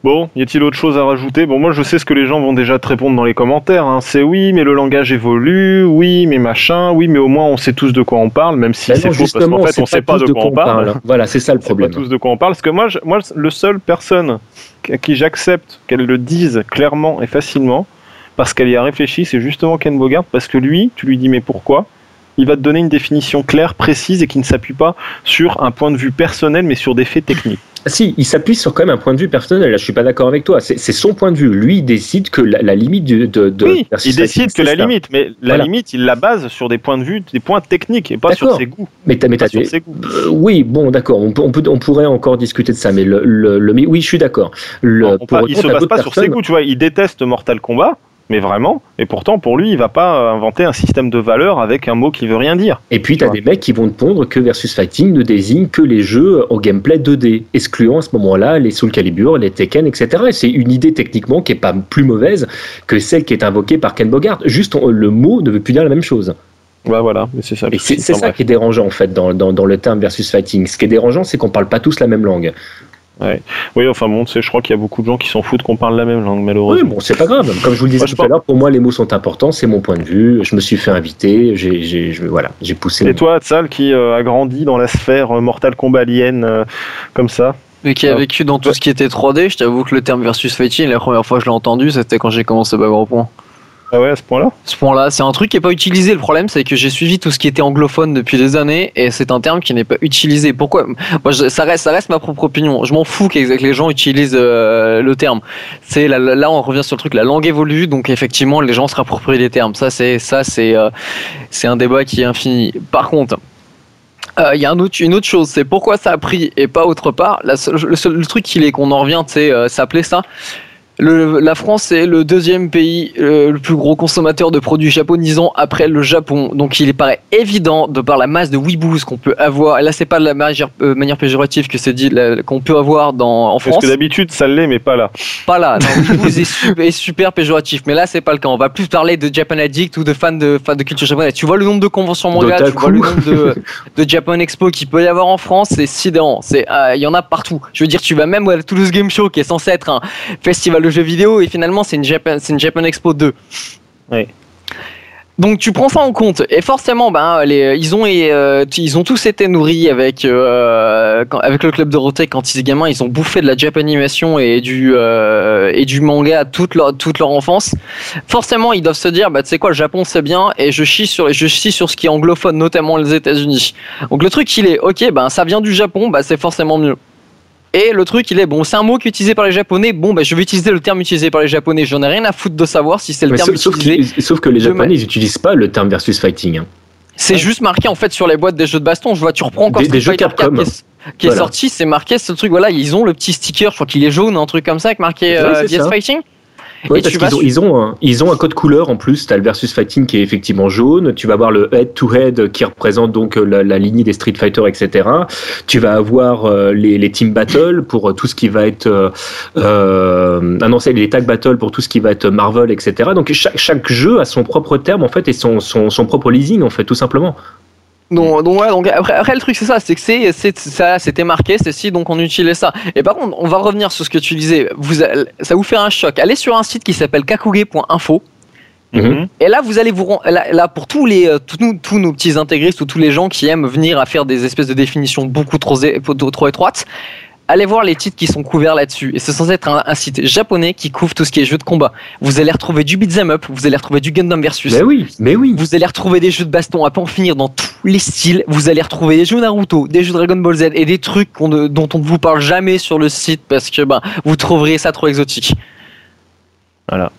Bon, y a-t-il autre chose à rajouter? Bon, moi je sais ce que les gens vont déjà te répondre dans les commentaires. Hein. C'est oui, mais le langage évolue, oui, mais machin, oui, mais au moins on sait tous de quoi on parle, même si c'est faux, parce qu'en fait on sait pas de quoi on parle. Voilà, c'est ça le problème. On sait pas tous de quoi on parle, parce que moi, je, moi le seul personne à qui j'accepte qu'elle le dise clairement et facilement, parce qu'elle y a réfléchi, c'est justement Ken Bogart, parce que lui, tu lui dis mais pourquoi? Il va te donner une définition claire, précise et qui ne s'appuie pas sur un point de vue personnel, mais sur des faits techniques. Ah, si, il s'appuie sur quand même un point de vue personnel. Là, je suis pas d'accord avec toi. C'est son point de vue. Lui, il décide que la, limite de, de, oui, il décide que la limite, mais la limite, il la base sur des points de vue, des points techniques et pas sur ses goûts. Mais t'as, mais as, ses goûts. Euh, oui, bon, d'accord. On, on, peut, on pourrait encore discuter de ça, mais le, le, mais oui, je suis d'accord. Il se base pas sur ses goûts. Tu vois, il déteste Mortal Kombat mais vraiment. Et pourtant, pour lui, il va pas inventer un système de valeur avec un mot qui veut rien dire. Et puis, tu as des mecs qui vont te pondre que Versus Fighting ne désigne que les jeux au gameplay 2D, excluant à ce moment-là les Soul Calibur, les Tekken, etc. Et c'est une idée techniquement qui est pas plus mauvaise que celle qui est invoquée par Ken Bogart. Juste, le mot ne veut plus dire la même chose. Ouais, voilà, c'est ça. c'est ça qui est dérangeant en fait dans, dans, dans, le terme versus fighting. Ce qui est dérangeant, c'est qu'on parle pas tous la même langue. Ouais. Oui, enfin bon, je crois qu'il y a beaucoup de gens qui s'en foutent qu'on parle la même langue, malheureusement. Oui, bon, c'est pas grave. Comme je vous le disais tout à l'heure, pour moi, les mots sont importants, c'est mon point de vue. Je me suis fait inviter, j'ai, voilà, j'ai poussé. Et toi, Tsal, qui euh, a grandi dans la sphère euh, Mortal Kombat Alien, euh, comme ça? Mais qui a vécu dans tout ce qui était 3D, je t'avoue que le terme versus fighting, la première fois que je l'ai entendu, c'était quand j'ai commencé Bagarre au point. Ah ouais, à ce point-là Ce point-là, c'est un truc qui n'est pas utilisé. Le problème, c'est que j'ai suivi tout ce qui était anglophone depuis des années et c'est un terme qui n'est pas utilisé. Pourquoi? Moi, ça reste, ça reste ma propre opinion. Je m'en fous que les gens utilisent euh, le terme. C'est là, on revient sur le truc. La langue évolue, donc effectivement, les gens se rapproprient des termes. Ça, euh, c'est un débat qui est infini. Par contre. Euh, il y a une autre chose, c'est pourquoi ça a pris et pas autre part. le, seul, truc qu'il est qu'on en revient, c'est s'appeler ça la France est le deuxième pays euh, le plus gros consommateur de produits japonisants après le Japon. Donc il paraît évident, de par la masse de weeboos qu'on peut avoir, et là c'est pas de la manière, euh, manière péjorative que c'est dit, qu'on peut avoir dans, en France. Parce que d'habitude ça l'est, mais pas là. Pas là, non, est, super, super péjoratif, mais là c'est pas le cas. On va plus parler de Japan Addict ou de fans de, fans de culture japonaise. Tu vois le nombre de conventions manga, tu vois le nombre de, de Japan Expo qu'il peut y avoir en France, c'est sidérant. Euh, il y en a partout. Je veux dire, tu vas même à Toulouse Game Show qui est censé être un festival jeux vidéo et finalement c'est une Japan, c'est une Japan Expo 2. Oui. Donc tu prends ça en compte et forcément ben les, ils ont euh, ils ont tous été nourris avec euh, avec le club de Dorothée quand ils étaient gamins ils ont bouffé de la Japanimation et du euh, et du manga toute leur toute leur enfance. Forcément ils doivent se dire bah tu sais quoi le Japon c'est bien et je chie sur je chie sur ce qui est anglophone notamment les États-Unis. Donc le truc il est ok ben ça vient du Japon bah c'est forcément mieux. Et le truc, il est bon, c'est un mot qui est utilisé par les Japonais. Bon, bah, je vais utiliser le terme utilisé par les Japonais. J'en ai rien à foutre de savoir si c'est le terme sauf, utilisé. Sauf que les Japonais, ils n'utilisent pas le terme versus fighting. Hein. C'est juste marqué en fait sur les boîtes des jeux de baston. Je vois, tu reprends encore des, jeux Capcom. qui est, sorti, c'est marqué ce truc. Voilà, ils ont le petit sticker, je crois qu'il est jaune, un truc comme ça, avec marqué euh, Fighting. Oui, parce qu'ils ont, ils ont, un, ils ont un code couleur en plus. Tu as le versus fighting qui est effectivement jaune. Tu vas avoir le head to head qui représente donc euh, la, la lignée des Street Fighter, etc. Tu vas avoir euh, les, les team battle pour euh, tout ce qui va être. Euh, ah non, c'est les tag battle pour tout ce qui va être Marvel, etc. Donc chaque, chaque jeu a son propre terme en fait et son, son, son propre leasing en fait, tout simplement. Donc, donc, ouais, donc après, après le truc c'est ça, c'est que c'est, c'est ça, c'était marqué, c'est si donc on utilise ça. Et par contre, on va revenir sur ce que tu disais. Vous, ça vous fait un choc. Allez sur un site qui s'appelle kakuge.info. Mhm. Et là, vous allez vous là, là, pour tous les euh, tous, nous- tous nos petits intégristes ou tous les gens qui aiment venir à faire des espèces de définitions beaucoup trop étroites, allez voir les titres qui sont couverts là-dessus. Et c'est censé être un, un site japonais qui couvre tout ce qui est jeux de combat. Vous allez retrouver du beat'em up, vous allez retrouver du Gundam versus. Mais oui, mais oui. Vous allez retrouver des jeux de baston à pas en finir dans tous les styles. Vous allez retrouver des jeux Naruto, des jeux Dragon Ball Z et des trucs dont on ne vous parle jamais sur le site parce que ben, vous trouverez ça trop exotique. Voilà.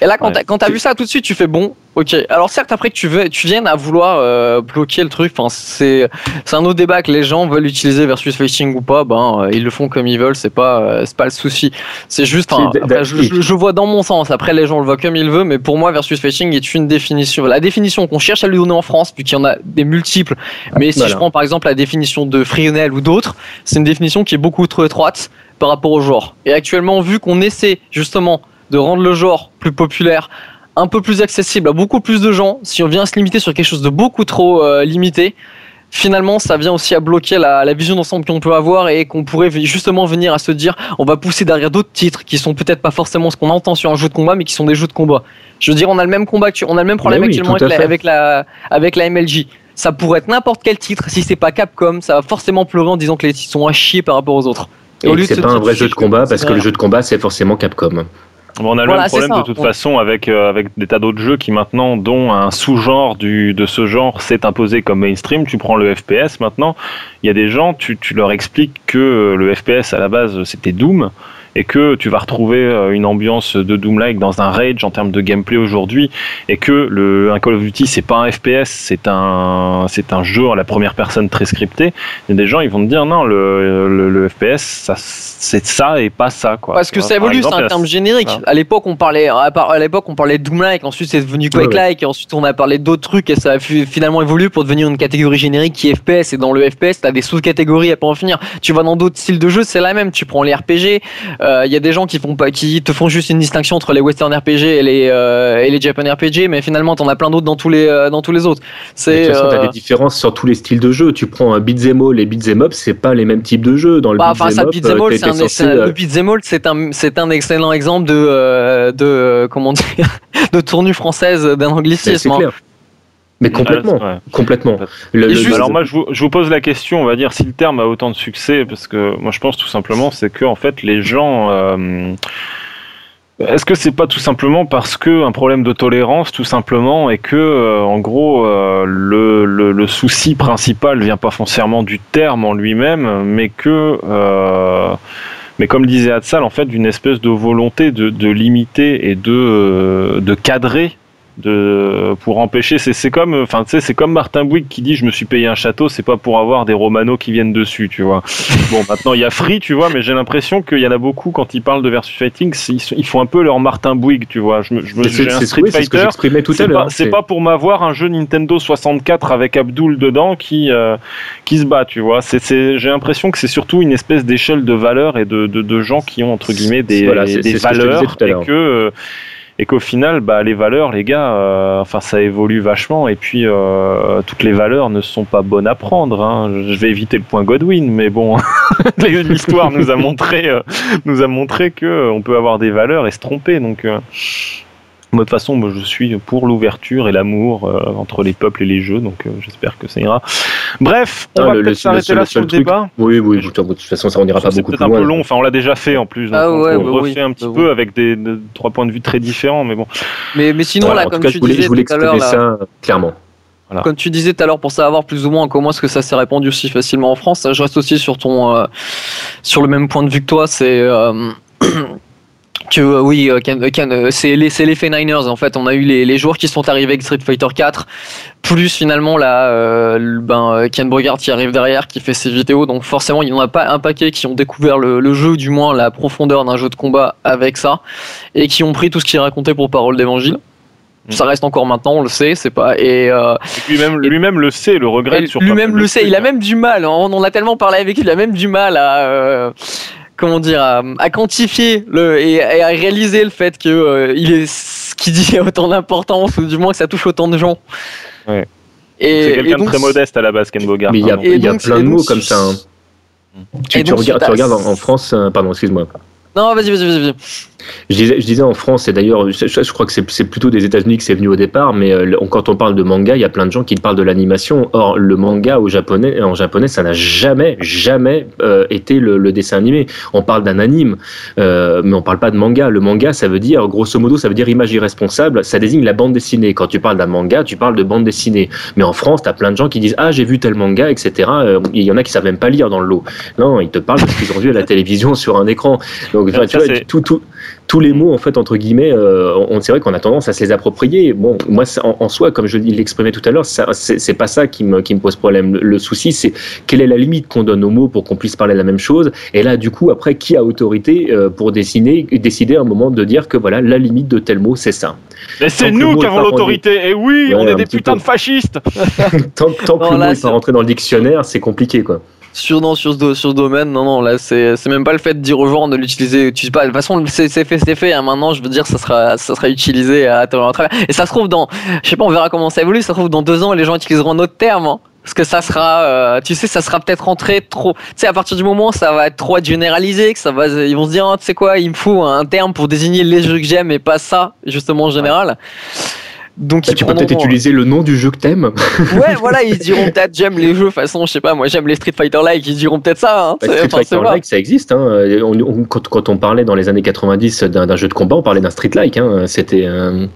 Et là, quand Ouais. t'as- quand t'as vu ça tout de suite, tu fais bon, ok. Alors certes, après que tu, veux, tu viennes à vouloir euh, bloquer le truc, enfin, c'est c'est un autre débat que les gens veulent utiliser versus phishing ou pas, ben euh, ils le font comme ils veulent, c'est pas euh, c'est pas le souci. C'est juste, après, je, je- je vois dans mon sens. Après, les gens le voient comme ils veulent, mais pour moi, versus phishing est une définition. La définition qu'on cherche à lui donner en France, vu qu'il y en a des multiples. Mais si Voilà. je prends par exemple la définition de Frionel ou d'autres, c'est une définition qui est beaucoup trop étroite par rapport au genre. Et actuellement, vu qu'on essaie justement de rendre le genre plus populaire, un peu plus accessible à beaucoup plus de gens, si on vient se limiter sur quelque chose de beaucoup trop euh, limité, finalement ça vient aussi à bloquer la, la vision d'ensemble qu'on peut avoir et qu'on pourrait justement venir à se dire on va pousser derrière d'autres titres qui sont peut-être pas forcément ce qu'on entend sur un jeu de combat mais qui sont des jeux de combat. Je veux dire on a le même combat, on a le même problème oui, actuellement à avec la, avec la avec la MLJ. Ça pourrait être n'importe quel titre, si c'est pas Capcom, ça va forcément pleurer en disant que les titres sont à chier par rapport aux autres. Et au lieu de c'est pas un vrai je jeu de combat parce que le jeu de combat c'est forcément Capcom. On a le Voilà, même problème de toute On- façon avec, euh, avec des tas d'autres jeux qui maintenant, dont un sous-genre du, de ce genre s'est imposé comme mainstream. Tu prends le FPS maintenant, il y a des gens, tu, tu leur expliques que euh, le FPS à la base c'était Doom et que tu vas retrouver euh, une ambiance de Doom-like dans un Rage en termes de gameplay aujourd'hui et que le, un Call of Duty c'est pas un FPS, c'est un, c'est un jeu à la première personne très scripté. Il y a des gens ils vont te dire non, le, le, le FPS ça, c'est ça et pas ça. Quoi. Parce que ça évolue, c'est un a- terme générique. À l'époque, on parlait, à l'époque, on parlait Doom-like, ensuite c'est devenu Ouais, ouais. Quake-like, et ensuite on a parlé d'autres trucs, et ça a fi- finalement évolué pour devenir une catégorie générique qui est FPS. Et dans le FPS, t'as des sous-catégories à pas en finir. Tu vas dans d'autres styles de jeux, c'est la même. Tu prends les RPG, euh, il y a des gens qui font pas, qui te font juste une distinction entre les Western RPG et les euh, et les Japan RPG, mais finalement t'en as plein d'autres dans tous les euh, dans tous les autres. De C'est toute façon, t'as euh, des différences sur tous les styles de jeu. Tu prends un beat'em all et beat'em up, c'est pas les mêmes types de jeux. Dans le Bah, beat'em up, all, euh, c'est un, censé, euh, le beat'em all, c'est un, c'est un excellent exemple de, euh, de, euh, comment dire, de tournure française d'un anglicisme. hein. Mais complètement, Ouais. complètement. Le- Et le- juste- Alors moi je vous, je vous pose la question, on va dire si le terme a autant de succès, parce que moi je pense tout simplement c'est que en fait les gens, euh, est-ce que c'est pas tout simplement parce que un problème de tolérance tout simplement et que euh, en gros euh, le, le, le souci principal vient pas foncièrement du terme en lui-même, mais que euh, mais comme disait Hatsal, en fait, d'une espèce de volonté de, de limiter et de, euh, de cadrer de pour empêcher c'est c'est comme enfin tu sais c'est comme Martin Bouygues qui dit je me suis payé un château c'est pas pour avoir des romanos qui viennent dessus tu vois. Bon maintenant il y a Free tu vois mais j'ai l'impression qu'il y en a beaucoup quand ils parlent de versus fighting ils, font un peu leur Martin Bouygues tu vois. Je me, je me C'est j'ai un Street oui, Fighter. c'est pas, c'est pas pour m'avoir un jeu Nintendo 64 avec Abdul dedans qui euh, qui se bat, tu vois. C'est, c'est, j'ai l'impression que c'est surtout une espèce d'échelle de valeurs et de, de, de gens qui ont entre guillemets des, Voilà, des que valeurs et que euh, et qu'au final, bah, les valeurs, les gars, euh, enfin, ça évolue vachement. Et puis, euh, toutes les valeurs ne sont pas bonnes à prendre. Hein. Je vais éviter le point Godwin, mais bon, l'histoire nous a montré, euh, nous a montré que euh, on peut avoir des valeurs et se tromper. Donc, de toute façon, moi, je suis pour l'ouverture et l'amour euh, entre les peuples et les jeux, donc euh, j'espère que ça ira. Bref, on Ah, va le- peut-être s'arrêter là sur le truc- débat. Oui, oui, de toute façon, ça on ira pas C'est beaucoup peut-être plus un peu loin. long, enfin on l'a déjà fait en plus, donc Ah on, ouais, on bah refait oui, un petit bah peu oui. avec des, de- trois points de vue très différents, mais bon. Mais, mais sinon, Voilà, là, comme cas, tu je voulais, disais je voulais tout à là, ça clairement. Comme tu disais tout à l'heure, pour savoir plus ou moins comment est-ce que ça s'est répandu aussi facilement en France, je reste aussi sur ton, euh, sur le même point de vue que toi, c'est euh, que euh, oui, euh, euh, euh, c'est l'effet Niners. En fait, on a eu les, les joueurs qui sont arrivés avec Street Fighter 4, plus finalement là, euh, ben Ken Bogart qui arrive derrière, qui fait ses vidéos. Donc forcément, il n'y en a pas un paquet qui ont découvert le, le jeu, du moins la profondeur d'un jeu de combat avec ça, et qui ont pris tout ce qui est raconté pour parole d'évangile. Mm. Ça reste encore maintenant, on le sait, c'est pas et euh, Lui-même, lui-même le sait, le regrette Lui-même le sait, il a même du mal. hein. On en a tellement parlé avec lui, il a même du mal à euh, comment dire à, à quantifier le et, et à réaliser le fait que euh, il est ce qu'il dit a autant d'importance ou du moins que ça touche autant de gens. C'est quelqu'un de très modeste à la base, Ken Bogart. Mais il y a, hein, Et il y a donc- plein de donc, mots comme ça. hein. Tu, et tu donc, regardes, tu en, en France, euh, pardon, excuse-moi. Non, vas-y, vas-y, vas-y. Je disais, je disais en France, et d'ailleurs, je, je crois que c'est plutôt des États-Unis que c'est venu au départ, mais euh, quand on parle de manga, il y a plein de gens qui parlent de l'animation. Or, le manga au japonais, en japonais, ça n'a jamais, jamais euh, été le, le dessin animé. On parle d'un anime, euh, mais on parle pas de manga. Le manga, ça veut dire, grosso modo, ça veut dire image irresponsable. Ça désigne la bande dessinée. Quand tu parles d'un manga, tu parles de bande dessinée. Mais en France, tu as plein de gens qui disent ah j'ai vu tel manga, etc. Il y en a qui savent même pas lire dans le lot. Non, ils te parlent de ce qu'ils ont vu à la télévision sur un écran. Donc, Ça, tu vois, tout, tout, tous les mots, en fait, entre guillemets, euh, on, c'est vrai qu'on a tendance à se les approprier. Bon, moi, ça- en, en soi, comme je l'exprimais tout à l'heure, ça- c'est c'est pas ça qui me, qui me pose problème. Le, le souci, c'est quelle est la limite qu'on donne aux mots pour qu'on puisse parler de la même chose. Et là, du coup, après, qui a autorité euh, pour dessiner, décider à un moment de dire que voilà, la limite de tel mot, c'est ça. Mais c'est Tant que le nous mot qui avons l'autorité. Et oui, Ouais, on est des putains de fascistes. Tant, tant que le mot n'est pas rentré dans le dictionnaire, c'est compliqué, quoi. Sur, non, sur, ce, sur ce domaine, non, non, là, c'est c'est même pas le fait de dire aux gens de l'utiliser. Sais pas, de toute façon, c'est fait, c'est fait. hein. Maintenant, je veux dire, ça sera, ça sera utilisé à à travers. Et ça se trouve dans, je sais pas, on verra comment ça évolue. Ça se trouve dans deux ans, les gens utiliseront un autre terme. hein. Parce que ça sera, euh, tu sais, ça sera peut-être rentré trop. Tu sais, à partir du moment ça va être trop généralisé, que ça va, ils vont se dire, Ah, tu sais quoi, il me faut un terme pour désigner les jeux que j'aime et pas ça, justement, en général. Donc, Bah, ils tu peux peut-être utiliser le nom du jeu que t'aimes. Ouais, voilà, ils diront peut-être j'aime les jeux façon, je sais pas, moi j'aime les Street Fighter like, ils diront peut-être ça. Hein, Bah, Street Fighter. Like, ça existe. Hein. On- on- quand, quand on parlait dans les années 90 d'un jeu de combat, on parlait d'un Street Like. Hein. C'était euh,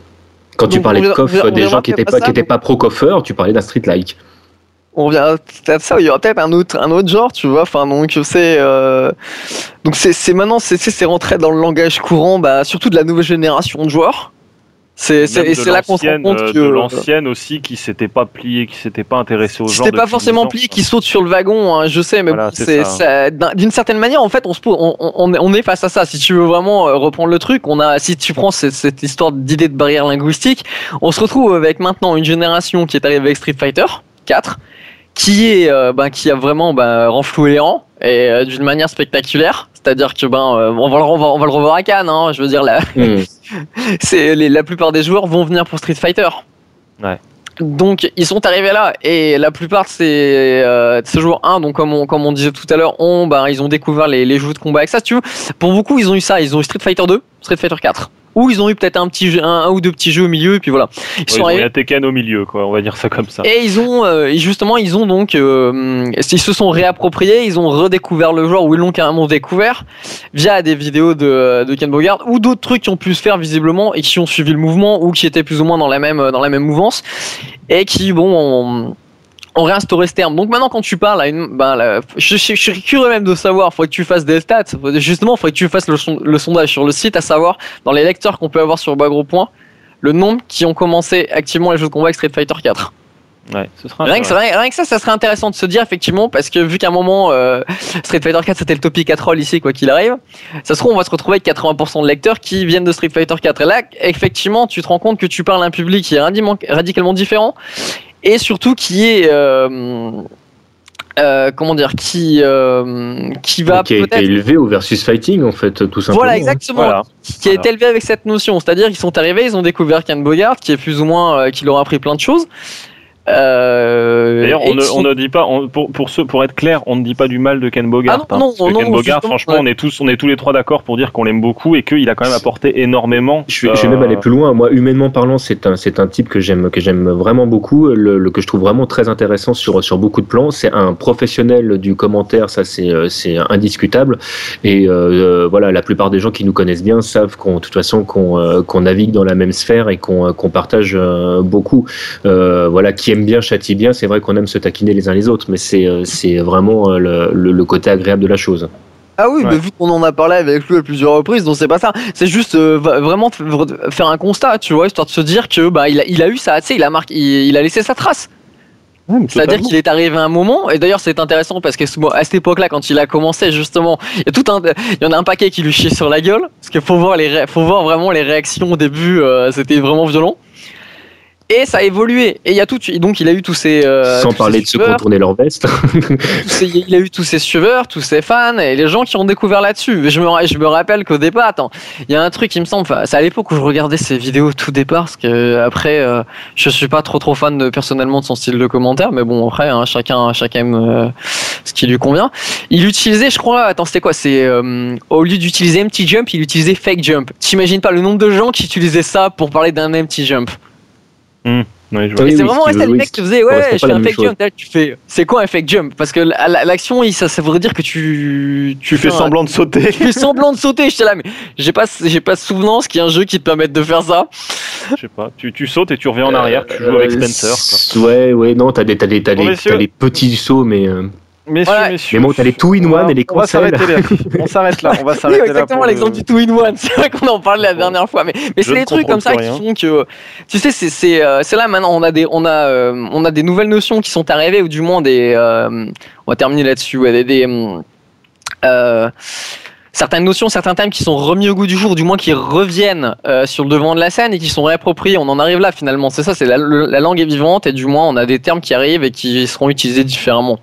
quand tu parlais de verra- coff on verra- des gens qui n'étaient pas, ça, qui étaient mais- pas pro coffeur, tu parlais d'un Street Like. On verra peut-être ça, il y aura peut-être un autre, un autre genre, tu vois. Enfin, donc c'est, euh, donc c'est, c'est maintenant, c'est rentré dans le langage courant, bah, surtout de la nouvelle génération de joueurs. C'est, là qu'on se rend compte euh, que de l'ancienne aussi qui s'était pas plié, qui s'était pas intéressé au genre. C'était pas forcément 10 ans, plié quoi. qui saute sur le wagon, hein, je sais, mais Voilà, bon, d'une certaine manière, en fait, on se on, on, on est face à ça. Si tu veux vraiment euh, reprendre le truc, on a, si tu prends cette, cette histoire d'idée de barrière linguistique, on se retrouve avec maintenant une génération qui est arrivée avec Street Fighter 4, qui est, euh, ben, qui a vraiment ben, renfloué les rangs et euh, d'une manière spectaculaire. C'est-à-dire que ben, euh, on va le, on va, on va le revoir à Cannes. Hein, je veux dire, la, Hmm. c'est la plupart des joueurs vont venir pour Street Fighter. Ouais. Donc ils sont arrivés là et la plupart de ces, euh, de ces joueurs 1, donc comme on, comme on disait tout à l'heure, ont, ben, ils ont découvert les, les jeux de combat avec ça. Si tu veux, pour beaucoup ils ont eu ça, ils ont eu Street Fighter 2, Street Fighter 4, ou ils ont eu peut-être un petit jeu, un, un ou deux petits jeux au milieu et puis voilà. Ils Ouais, sont ils ont arrivés. Tekken au milieu, quoi. On va dire ça comme ça. Et ils ont, euh, justement, ils ont donc, euh, ils se sont réappropriés, ils ont redécouvert le genre ou ils l'ont carrément découvert via des vidéos de, de Ken Bogard ou d'autres trucs qui ont pu se faire visiblement et qui ont suivi le mouvement ou qui étaient plus ou moins dans la même, dans la même mouvance et qui, bon, ont, ont réinstauré ce terme. Donc maintenant, quand tu parles à une, ben, la- je, je, je suis curieux même de savoir, faudrait que tu fasses des stats. Justement, faudrait que tu fasses le, son- le sondage sur le site, à savoir dans les lecteurs qu'on peut avoir sur Bagro Point, le nombre qui ont commencé activement les jeux de combat avec Street Fighter 4. Ouais, ce sera Rien que, ça, rien, rien que ça, ça serait intéressant de se dire effectivement, parce que vu qu'à un moment euh, Street Fighter 4 c'était le topic 4 roll ici, quoi qu'il arrive, ça se trouve on va se retrouver avec 80% de lecteurs qui viennent de Street Fighter 4. Et là, effectivement, tu te rends compte que tu parles à un public qui est radicalement différent et surtout qui est. euh, euh, comment dire qui euh, qui va qui a été peut-être élevé au versus fighting, en fait, tout simplement. voilà exactement Voilà. qui a été élevé avec cette notion c'est-à-dire qu'ils sont arrivés ils ont découvert Ken Bogart qui est plus ou moins euh, qui leur a appris plein de choses Euh, D'ailleurs, on, on ne dit pas, on- pour, pour, ceux, pour être clair, on ne dit pas du mal de Ken Bogart. Ah non, non, parce que non, Ken Bogart, franchement, ouais. on est tous, on est tous les trois d'accord pour dire qu'on l'aime beaucoup et qu'il a quand même apporté énormément. Je vais, je vais même euh, aller plus loin. Moi, humainement parlant, c'est un, c'est un type que j'aime, que j'aime vraiment beaucoup, le, le- que je trouve vraiment très intéressant sur, sur beaucoup de plans. C'est un professionnel du commentaire, ça c'est, euh, c'est indiscutable. Et euh, voilà, la plupart des gens qui nous connaissent bien savent qu'on, de toute façon, qu'on, euh, qu'on navigue dans la même sphère et qu'on, qu'on partage euh, beaucoup. Euh, voilà, qui aime bien châtie bien. C'est vrai qu'on aime se taquiner les uns les autres, mais c'est, euh, c'est vraiment euh, le, le- le côté agréable de la chose. Ah oui, Ouais. mais vu qu'on en a parlé avec lui à plusieurs reprises, donc c'est pas ça. C'est juste euh, vraiment faire un constat, tu vois, histoire de se dire que bah il a, il a eu ça, tu sais, il a marqué, il, il a laissé sa trace. ouais, C'est-à-dire qu'il est arrivé à un moment, et d'ailleurs c'est intéressant parce que ce- à cette époque-là, quand il a commencé justement, il y a tout un, il y en a un paquet qui lui chiait sur la gueule, parce qu'il faut voir les, faut voir vraiment les réactions au début, euh, c'était vraiment violent. Et ça a évolué. Et il y a tout. Donc il a eu tous ces. euh, Sans tous parler ces de ceux qui ont tourné leur veste. ces- il a eu tous ses suiveurs, tous ses fans et les gens qui ont découvert là-dessus. Mais Je me, je me rappelle qu'au départ, attends, il y a un truc qui me semble. C'est à l'époque où je regardais ses vidéos au tout départ, parce que après, euh, je suis pas trop trop fan de, personnellement de son style de commentaire, mais bon après, hein, chacun chacun aime euh, ce qui lui convient. Il utilisait, je crois, attends, c'était quoi? C'est euh, au lieu d'utiliser empty jump, il utilisait fake jump. T'imagines pas le nombre de gens qui utilisaient ça pour parler d'un empty jump? Ouais, je c'est oui, vraiment veut- le mec qui faisait ouais, je fais un fake jump. Là, tu fais, c'est quoi un fake jump? Parce que la- la- l'action, ça, ça voudrait dire que tu Tu fais un- semblant de sauter. tu fais semblant de sauter. J'étais là, mais j'ai pas, j'ai pas souvenance qu'il y ait un jeu qui te permette de faire ça. Je sais pas. Tu, tu sautes et tu reviens en arrière. Tu joues avec Euh, Spencer. quoi. Ouais, ouais, non, t'as des, t'as des, t'as Bon, les, messieurs. t'as les petits sauts, mais. euh, Messieurs, Voilà. messieurs. Mais bon, t'as les two-in-one et les On va s'arrêter là. On s'arrête là. On va Oui, s'arrêter là. exactement le- l'exemple du two in one. C'est vrai qu'on en parlait la dernière fois, mais, mais c'est des trucs comme ça qui font que, tu sais, c'est c'est euh, c'est là maintenant on a des on a euh, on a des nouvelles notions qui sont arrivées ou du moins des euh, on va terminer là-dessus ouais, des, des, euh, certaines notions, certains thèmes qui sont remis au goût du jour, du moins qui reviennent euh, sur le devant de la scène et qui sont réappropriés. On en arrive là finalement. C'est ça, c'est la, langue est vivante et du moins on a des termes qui arrivent et qui seront utilisés différemment.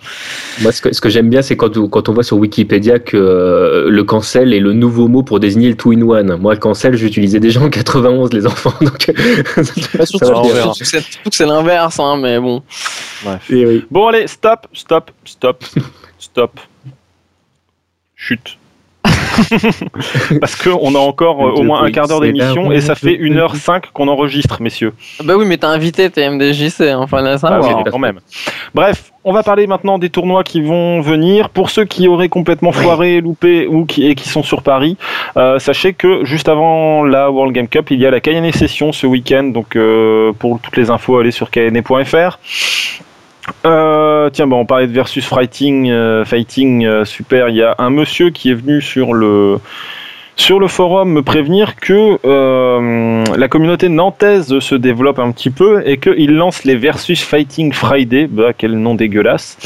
Moi, ce que, ce que j'aime bien, c'est quand, on- quand on voit sur Wikipédia que euh, le cancel est le nouveau mot pour désigner le two-in-one. Moi, le cancel, j'utilisais déjà en 91, les enfants. Donc, surtout, que c'est- l'inverse, hein, mais bon. Et oui. Bon, allez, stop, stop, stop, stop. Chut. Parce qu'on a encore euh, au moins un quart d'heure d'émission et ça fait 1h05 qu'on enregistre, messieurs. Bah oui, mais t'as invité TMDJC, enfin là, ça Ah va. oui, quand même. Bref, on va parler maintenant des tournois qui vont venir. Pour ceux qui auraient complètement foiré, loupé ou qui, et qui sont sur Paris, euh, sachez que juste avant la World Game Cup, il y a la Cayenne Session ce week-end. Donc euh, pour toutes les infos, allez sur cayenne.fr. Euh, tiens, bon, on parlait de versus fighting, euh, fighting euh, super. Il y a un monsieur qui est venu sur le sur le forum me prévenir que la communauté nantaise se développe un petit peu et qu'il lance les versus fighting Friday, bah quel nom dégueulasse,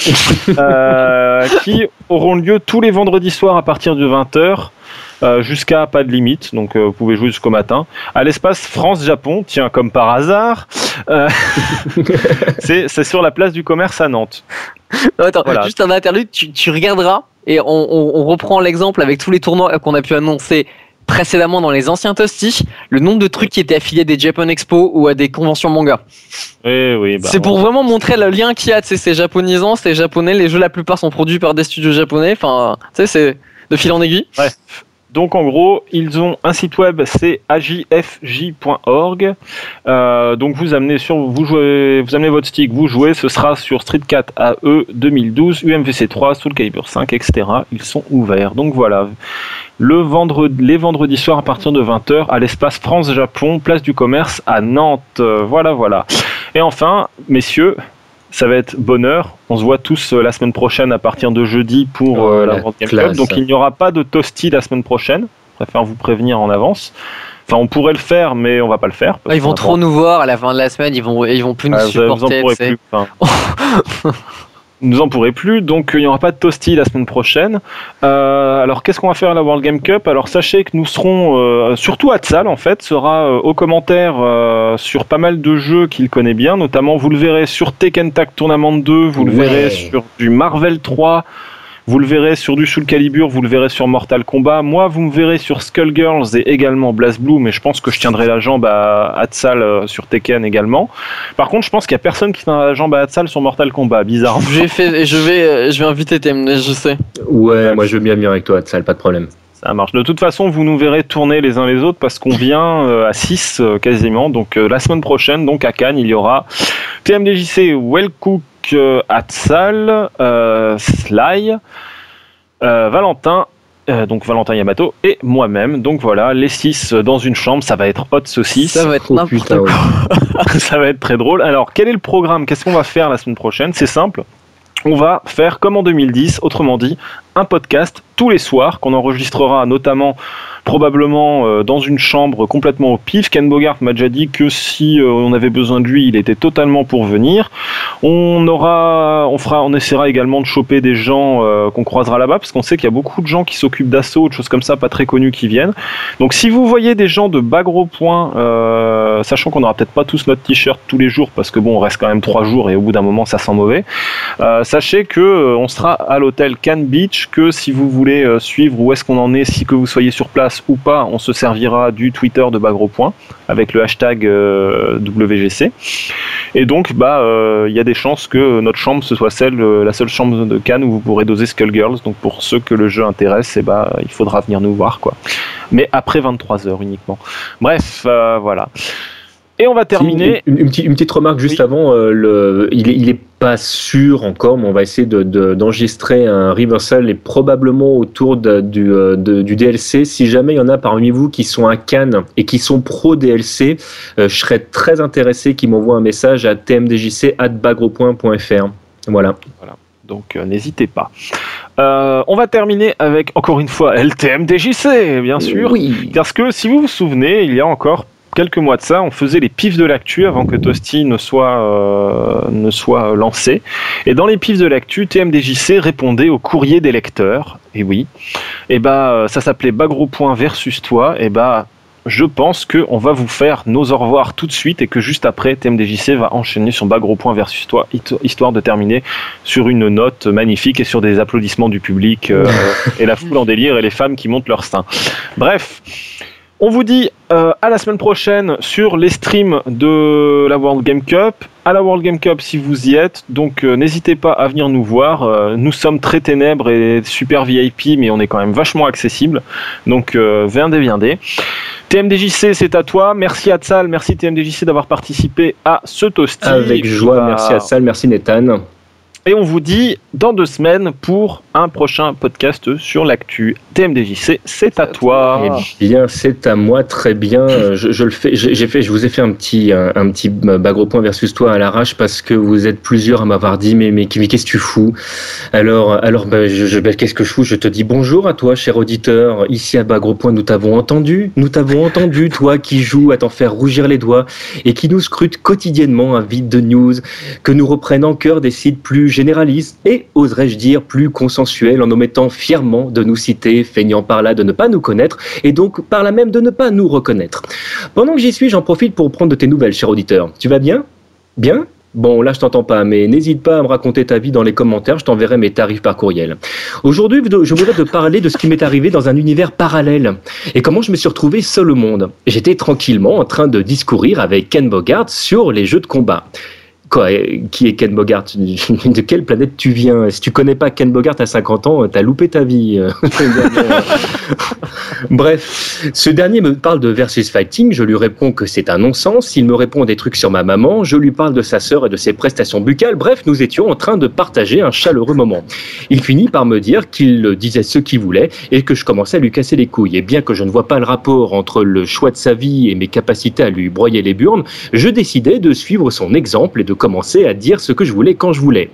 qui auront lieu tous les vendredis soirs à partir de 20h. Euh, jusqu'à pas de limite, donc euh, vous pouvez jouer jusqu'au matin. À l'espace France-Japon, tiens, comme par hasard, euh, c'est sur la place du commerce à Nantes. Non, attends, Voilà. juste un interlude, tu, tu regarderas et on, on- on reprend l'exemple avec tous les tournois qu'on a pu annoncer précédemment dans les anciens Toasty, le nombre de trucs qui étaient affiliés à des Japan Expo ou à des conventions manga. Oui, oui, bah, c'est pour vraiment montrer le lien qu'il y a, c'est japonisant, c'est japonais, les jeux la plupart sont produits par des studios japonais, enfin, tu sais, c'est de fil en aiguille. Donc en gros, ils ont un site web, c'est ajfj.org. Euh, donc vous amenez sur, vous amenez votre stick, vous jouez, ce sera sur Street 4 AE 2012, UMVC 3, Soul Calibur 5, etc. Ils sont ouverts. Donc voilà, le vendredi, les vendredis soirs à partir de 20h à l'espace France-Japon, place du commerce à Nantes. Euh, Voilà, voilà. Et enfin, messieurs. Ça va être bonheur. On se voit tous euh, la semaine prochaine à partir de jeudi pour Oh, euh, la la World Game classe. Cup. Donc il n'y aura pas de toasty la semaine prochaine. Je préfère vous prévenir en avance. Enfin, on pourrait le faire, mais on va pas le faire. Ah, ils vont trop nous voir à la fin de la semaine, ils vont, ils vont plus nous Ah, vous, vous en supporter. plus. enfin. Nous en pourrez plus, donc euh, il n'y aura pas de toasty la semaine prochaine. Euh, alors qu'est-ce qu'on va faire à la World Game Cup? Alors sachez que nous serons, euh, surtout Atsal en fait, sera euh, aux commentaires euh, sur pas mal de jeux qu'il connaît bien, notamment vous le verrez sur Tekken Tag Tournament 2, vous le verrez sur du Marvel 3, vous le verrez sur du Soul Calibur, vous le verrez sur Mortal Kombat. Moi, vous me verrez sur Skullgirls et également BlazBlue, mais je pense que je tiendrai la jambe à Atsal euh, sur Tekken également. Par contre, je pense qu'il y a personne qui tiendra la jambe à Atsal sur Mortal Kombat, bizarrement. J'ai fait, je vais, euh, je vais inviter TMD, je sais. Ouais, moi je veux bien venir avec toi, Hatsal, pas de problème. Ça marche. De toute façon, vous nous verrez tourner les uns les autres parce qu'on vient euh, à 6 quasiment. Donc la semaine prochaine, donc à Cannes, il y aura TMDJC, Wellcook, euh, Atsal, euh, Sly, euh, Valentin. euh, donc Valentin Yamato et moi-même. Donc voilà, les 6 dans une chambre, ça va être hot saucisse. Ça va être Oh n'importe putain, quoi. ouais. ça va être très drôle. Alors, quel est le programme? Qu'est-ce qu'on va faire la semaine prochaine? C'est simple. On va faire comme en 2010, autrement dit, un podcast tous les soirs, qu'on enregistrera notamment probablement euh, dans une chambre complètement au pif. Ken Bogart m'a déjà dit que si euh, on avait besoin de lui, il était totalement pour venir. On aura, on fera, on essaiera également de choper des gens euh, qu'on croisera là-bas, parce qu'on sait qu'il y a beaucoup de gens qui s'occupent d'assaut, de choses comme ça, pas très connus qui viennent. Donc si vous voyez des gens de bas gros points, sachant qu'on n'aura peut-être pas tous notre t-shirt tous les jours, parce que bon, on reste quand même trois jours et au bout d'un moment ça sent mauvais. sachez que on sera à l'hôtel Can Beach, que si vous voulez suivre où est-ce qu'on en est, si que vous soyez sur place ou pas, on se servira du Twitter de Bagro Point avec le hashtag euh, WGC. Et donc, bah, euh, il y a des chances que notre chambre ce soit celle, euh, la seule chambre de Cannes où vous pourrez doser Skullgirls. Donc, pour ceux que le jeu intéresse, eh bah, il faudra venir nous voir, quoi. Mais après 23 heures uniquement. Bref, voilà. Et on va terminer. Une, petite, remarque juste avant. le, il, est, pas sûr encore, mais on va essayer d'enregistrer un reversal et probablement autour du, du, DLC. Si jamais il y en a parmi vous qui sont à Cannes et qui sont pro DLC, je serais très intéressé qu'ils m'envoient un message à tmdjc@bagro.fr. Voilà. Voilà. Donc n'hésitez pas. on va terminer avec encore une fois LTMDJC, bien sûr. Oui. Parce que si vous vous souvenez, il y a encore quelques mois de ça, on faisait les pifs de l'actu avant que Toasty ne soit, euh, ne soit lancé. Et dans les pifs de l'actu, TMDJC répondait au courrier des lecteurs. Et oui. Et bah, ça s'appelait Bagro Point versus toi. Et bah, je pense qu'on va vous faire nos au revoir tout de suite et que juste après, TMDJC va enchaîner sur Bagro Point versus toi, histoire de terminer sur une note magnifique et sur des applaudissements du public euh, et la foule en délire et les femmes qui montent leur sein. Bref. On vous dit euh, à la semaine prochaine sur les streams de la World Game Cup. À la World Game Cup si vous y êtes. Donc euh, n'hésitez pas à venir nous voir. Euh, nous sommes très ténèbres et super VIP, mais on est quand même vachement accessible. Donc viendez, viendez. TMDJC, c'est à toi. Merci à merci TMDJC d'avoir participé à ce toasting. Avec joie, merci à merci Nathan. Et on vous dit dans deux semaines pour un prochain podcast sur l'actu. TMDJC, c'est à toi. Eh bien, c'est à moi, très bien. Je, le fais. J'ai fait. Je vous ai fait un petit, un, petit bagro point versus toi à l'arrache parce que vous êtes plusieurs à m'avoir dit mais mais, qu'est-ce que tu fous? Alors alors ben, qu'est-ce que je fous? Je te dis bonjour à toi, cher auditeur. Ici à bagro point, nous t'avons entendu. Nous t'avons entendu, toi qui joues à t'en faire rougir les doigts et qui nous scrute quotidiennement à vide de news, que nous reprennent en cœur des sites plus généralistes et oserais-je dire plus consensuels en omettant fièrement de nous citer feignant par là de ne pas nous connaître et donc par là même de ne pas nous reconnaître. Pendant que j'y suis, j'en profite pour prendre de tes nouvelles, cher auditeur. Tu vas bien? Bien? Bon, là, je t'entends pas, mais n'hésite pas à me raconter ta vie dans les commentaires, je t'enverrai mes tarifs par courriel. Aujourd'hui, je voudrais te parler de ce qui m'est arrivé dans un univers parallèle et comment je me suis retrouvé seul au monde. J'étais tranquillement en train de discourir avec Ken Bogart sur les jeux de combat. Qui est Ken Bogart? De quelle planète tu viens? Si tu connais pas Ken Bogart à 50 ans, t'as loupé ta vie. Bref, ce dernier me parle de versus fighting. Je lui réponds que c'est un non-sens. Il me répond des trucs sur ma maman. Je lui parle de sa sœur et de ses prestations buccales. Bref, nous étions en train de partager un chaleureux moment. Il finit par me dire qu'il disait ce qu'il voulait et que je commençais à lui casser les couilles. Et bien que je ne vois pas le rapport entre le choix de sa vie et mes capacités à lui broyer les burnes, je décidais de suivre son exemple et de commencer à dire ce que je voulais quand je voulais.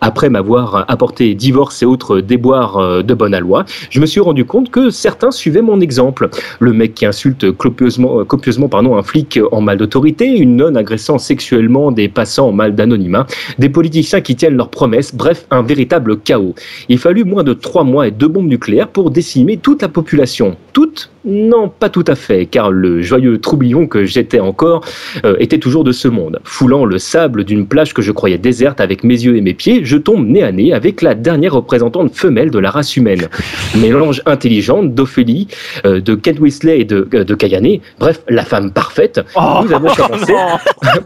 Après m'avoir apporté divorce et autres déboires euh, de bonne aloi, je me suis rendu compte que certains suivaient mon exemple. Le mec qui insulte copieusement, euh, copieusement pardon, un flic en mal d'autorité, une nonne agressant sexuellement des passants en mal d'anonymat, des politiciens qui tiennent leurs promesses, bref, un véritable chaos. Il fallut moins de trois mois et deux bombes nucléaires pour décimer toute la population. Toute non, pas tout à fait, car le joyeux troubillon que j'étais encore euh, était toujours de ce monde. Foulant le sable d'une plage que je croyais déserte avec mes yeux et mes pieds, je tombe nez à nez avec la dernière représentante femelle de la race humaine. Mélange intelligente d'Ophélie, euh, de Kent Weasley et de, euh, de Kayane, bref, la femme parfaite. Oh, nous avons commencé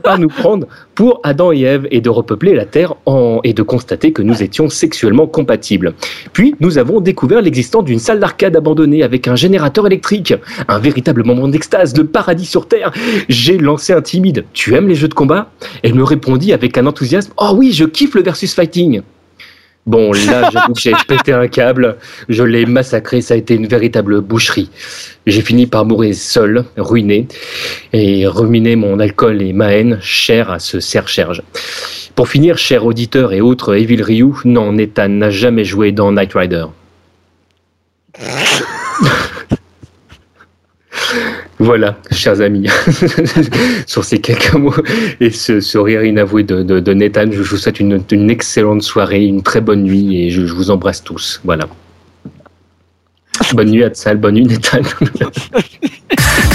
par nous prendre pour Adam et Ève et de repeupler la Terre en... et de constater que nous étions sexuellement compatibles. Puis, nous avons découvert l'existence d'une salle d'arcade abandonnée avec un générateur électrique un véritable moment d'extase, le paradis sur Terre. J'ai lancé un timide Tu aimes les jeux de combat? Elle me répondit avec un enthousiasme Oh oui, je kiffe le versus fighting. Bon, là, j'ai pété un câble, je l'ai massacré, ça a été une véritable boucherie. J'ai fini par mourir seul, ruiné, et ruminer mon alcool et ma haine, cher à ce serre-cherge. Pour finir, cher auditeur et autres Evil Ryu, non, Nathan n'a jamais joué dans Knight Rider. Voilà, chers amis, sur ces quelques mots et ce, rire inavoué de, Nathan, je vous souhaite une, excellente soirée, une très bonne nuit et je, vous embrasse tous. Voilà. Bonne nuit, Atsal, bonne nuit, Nathan.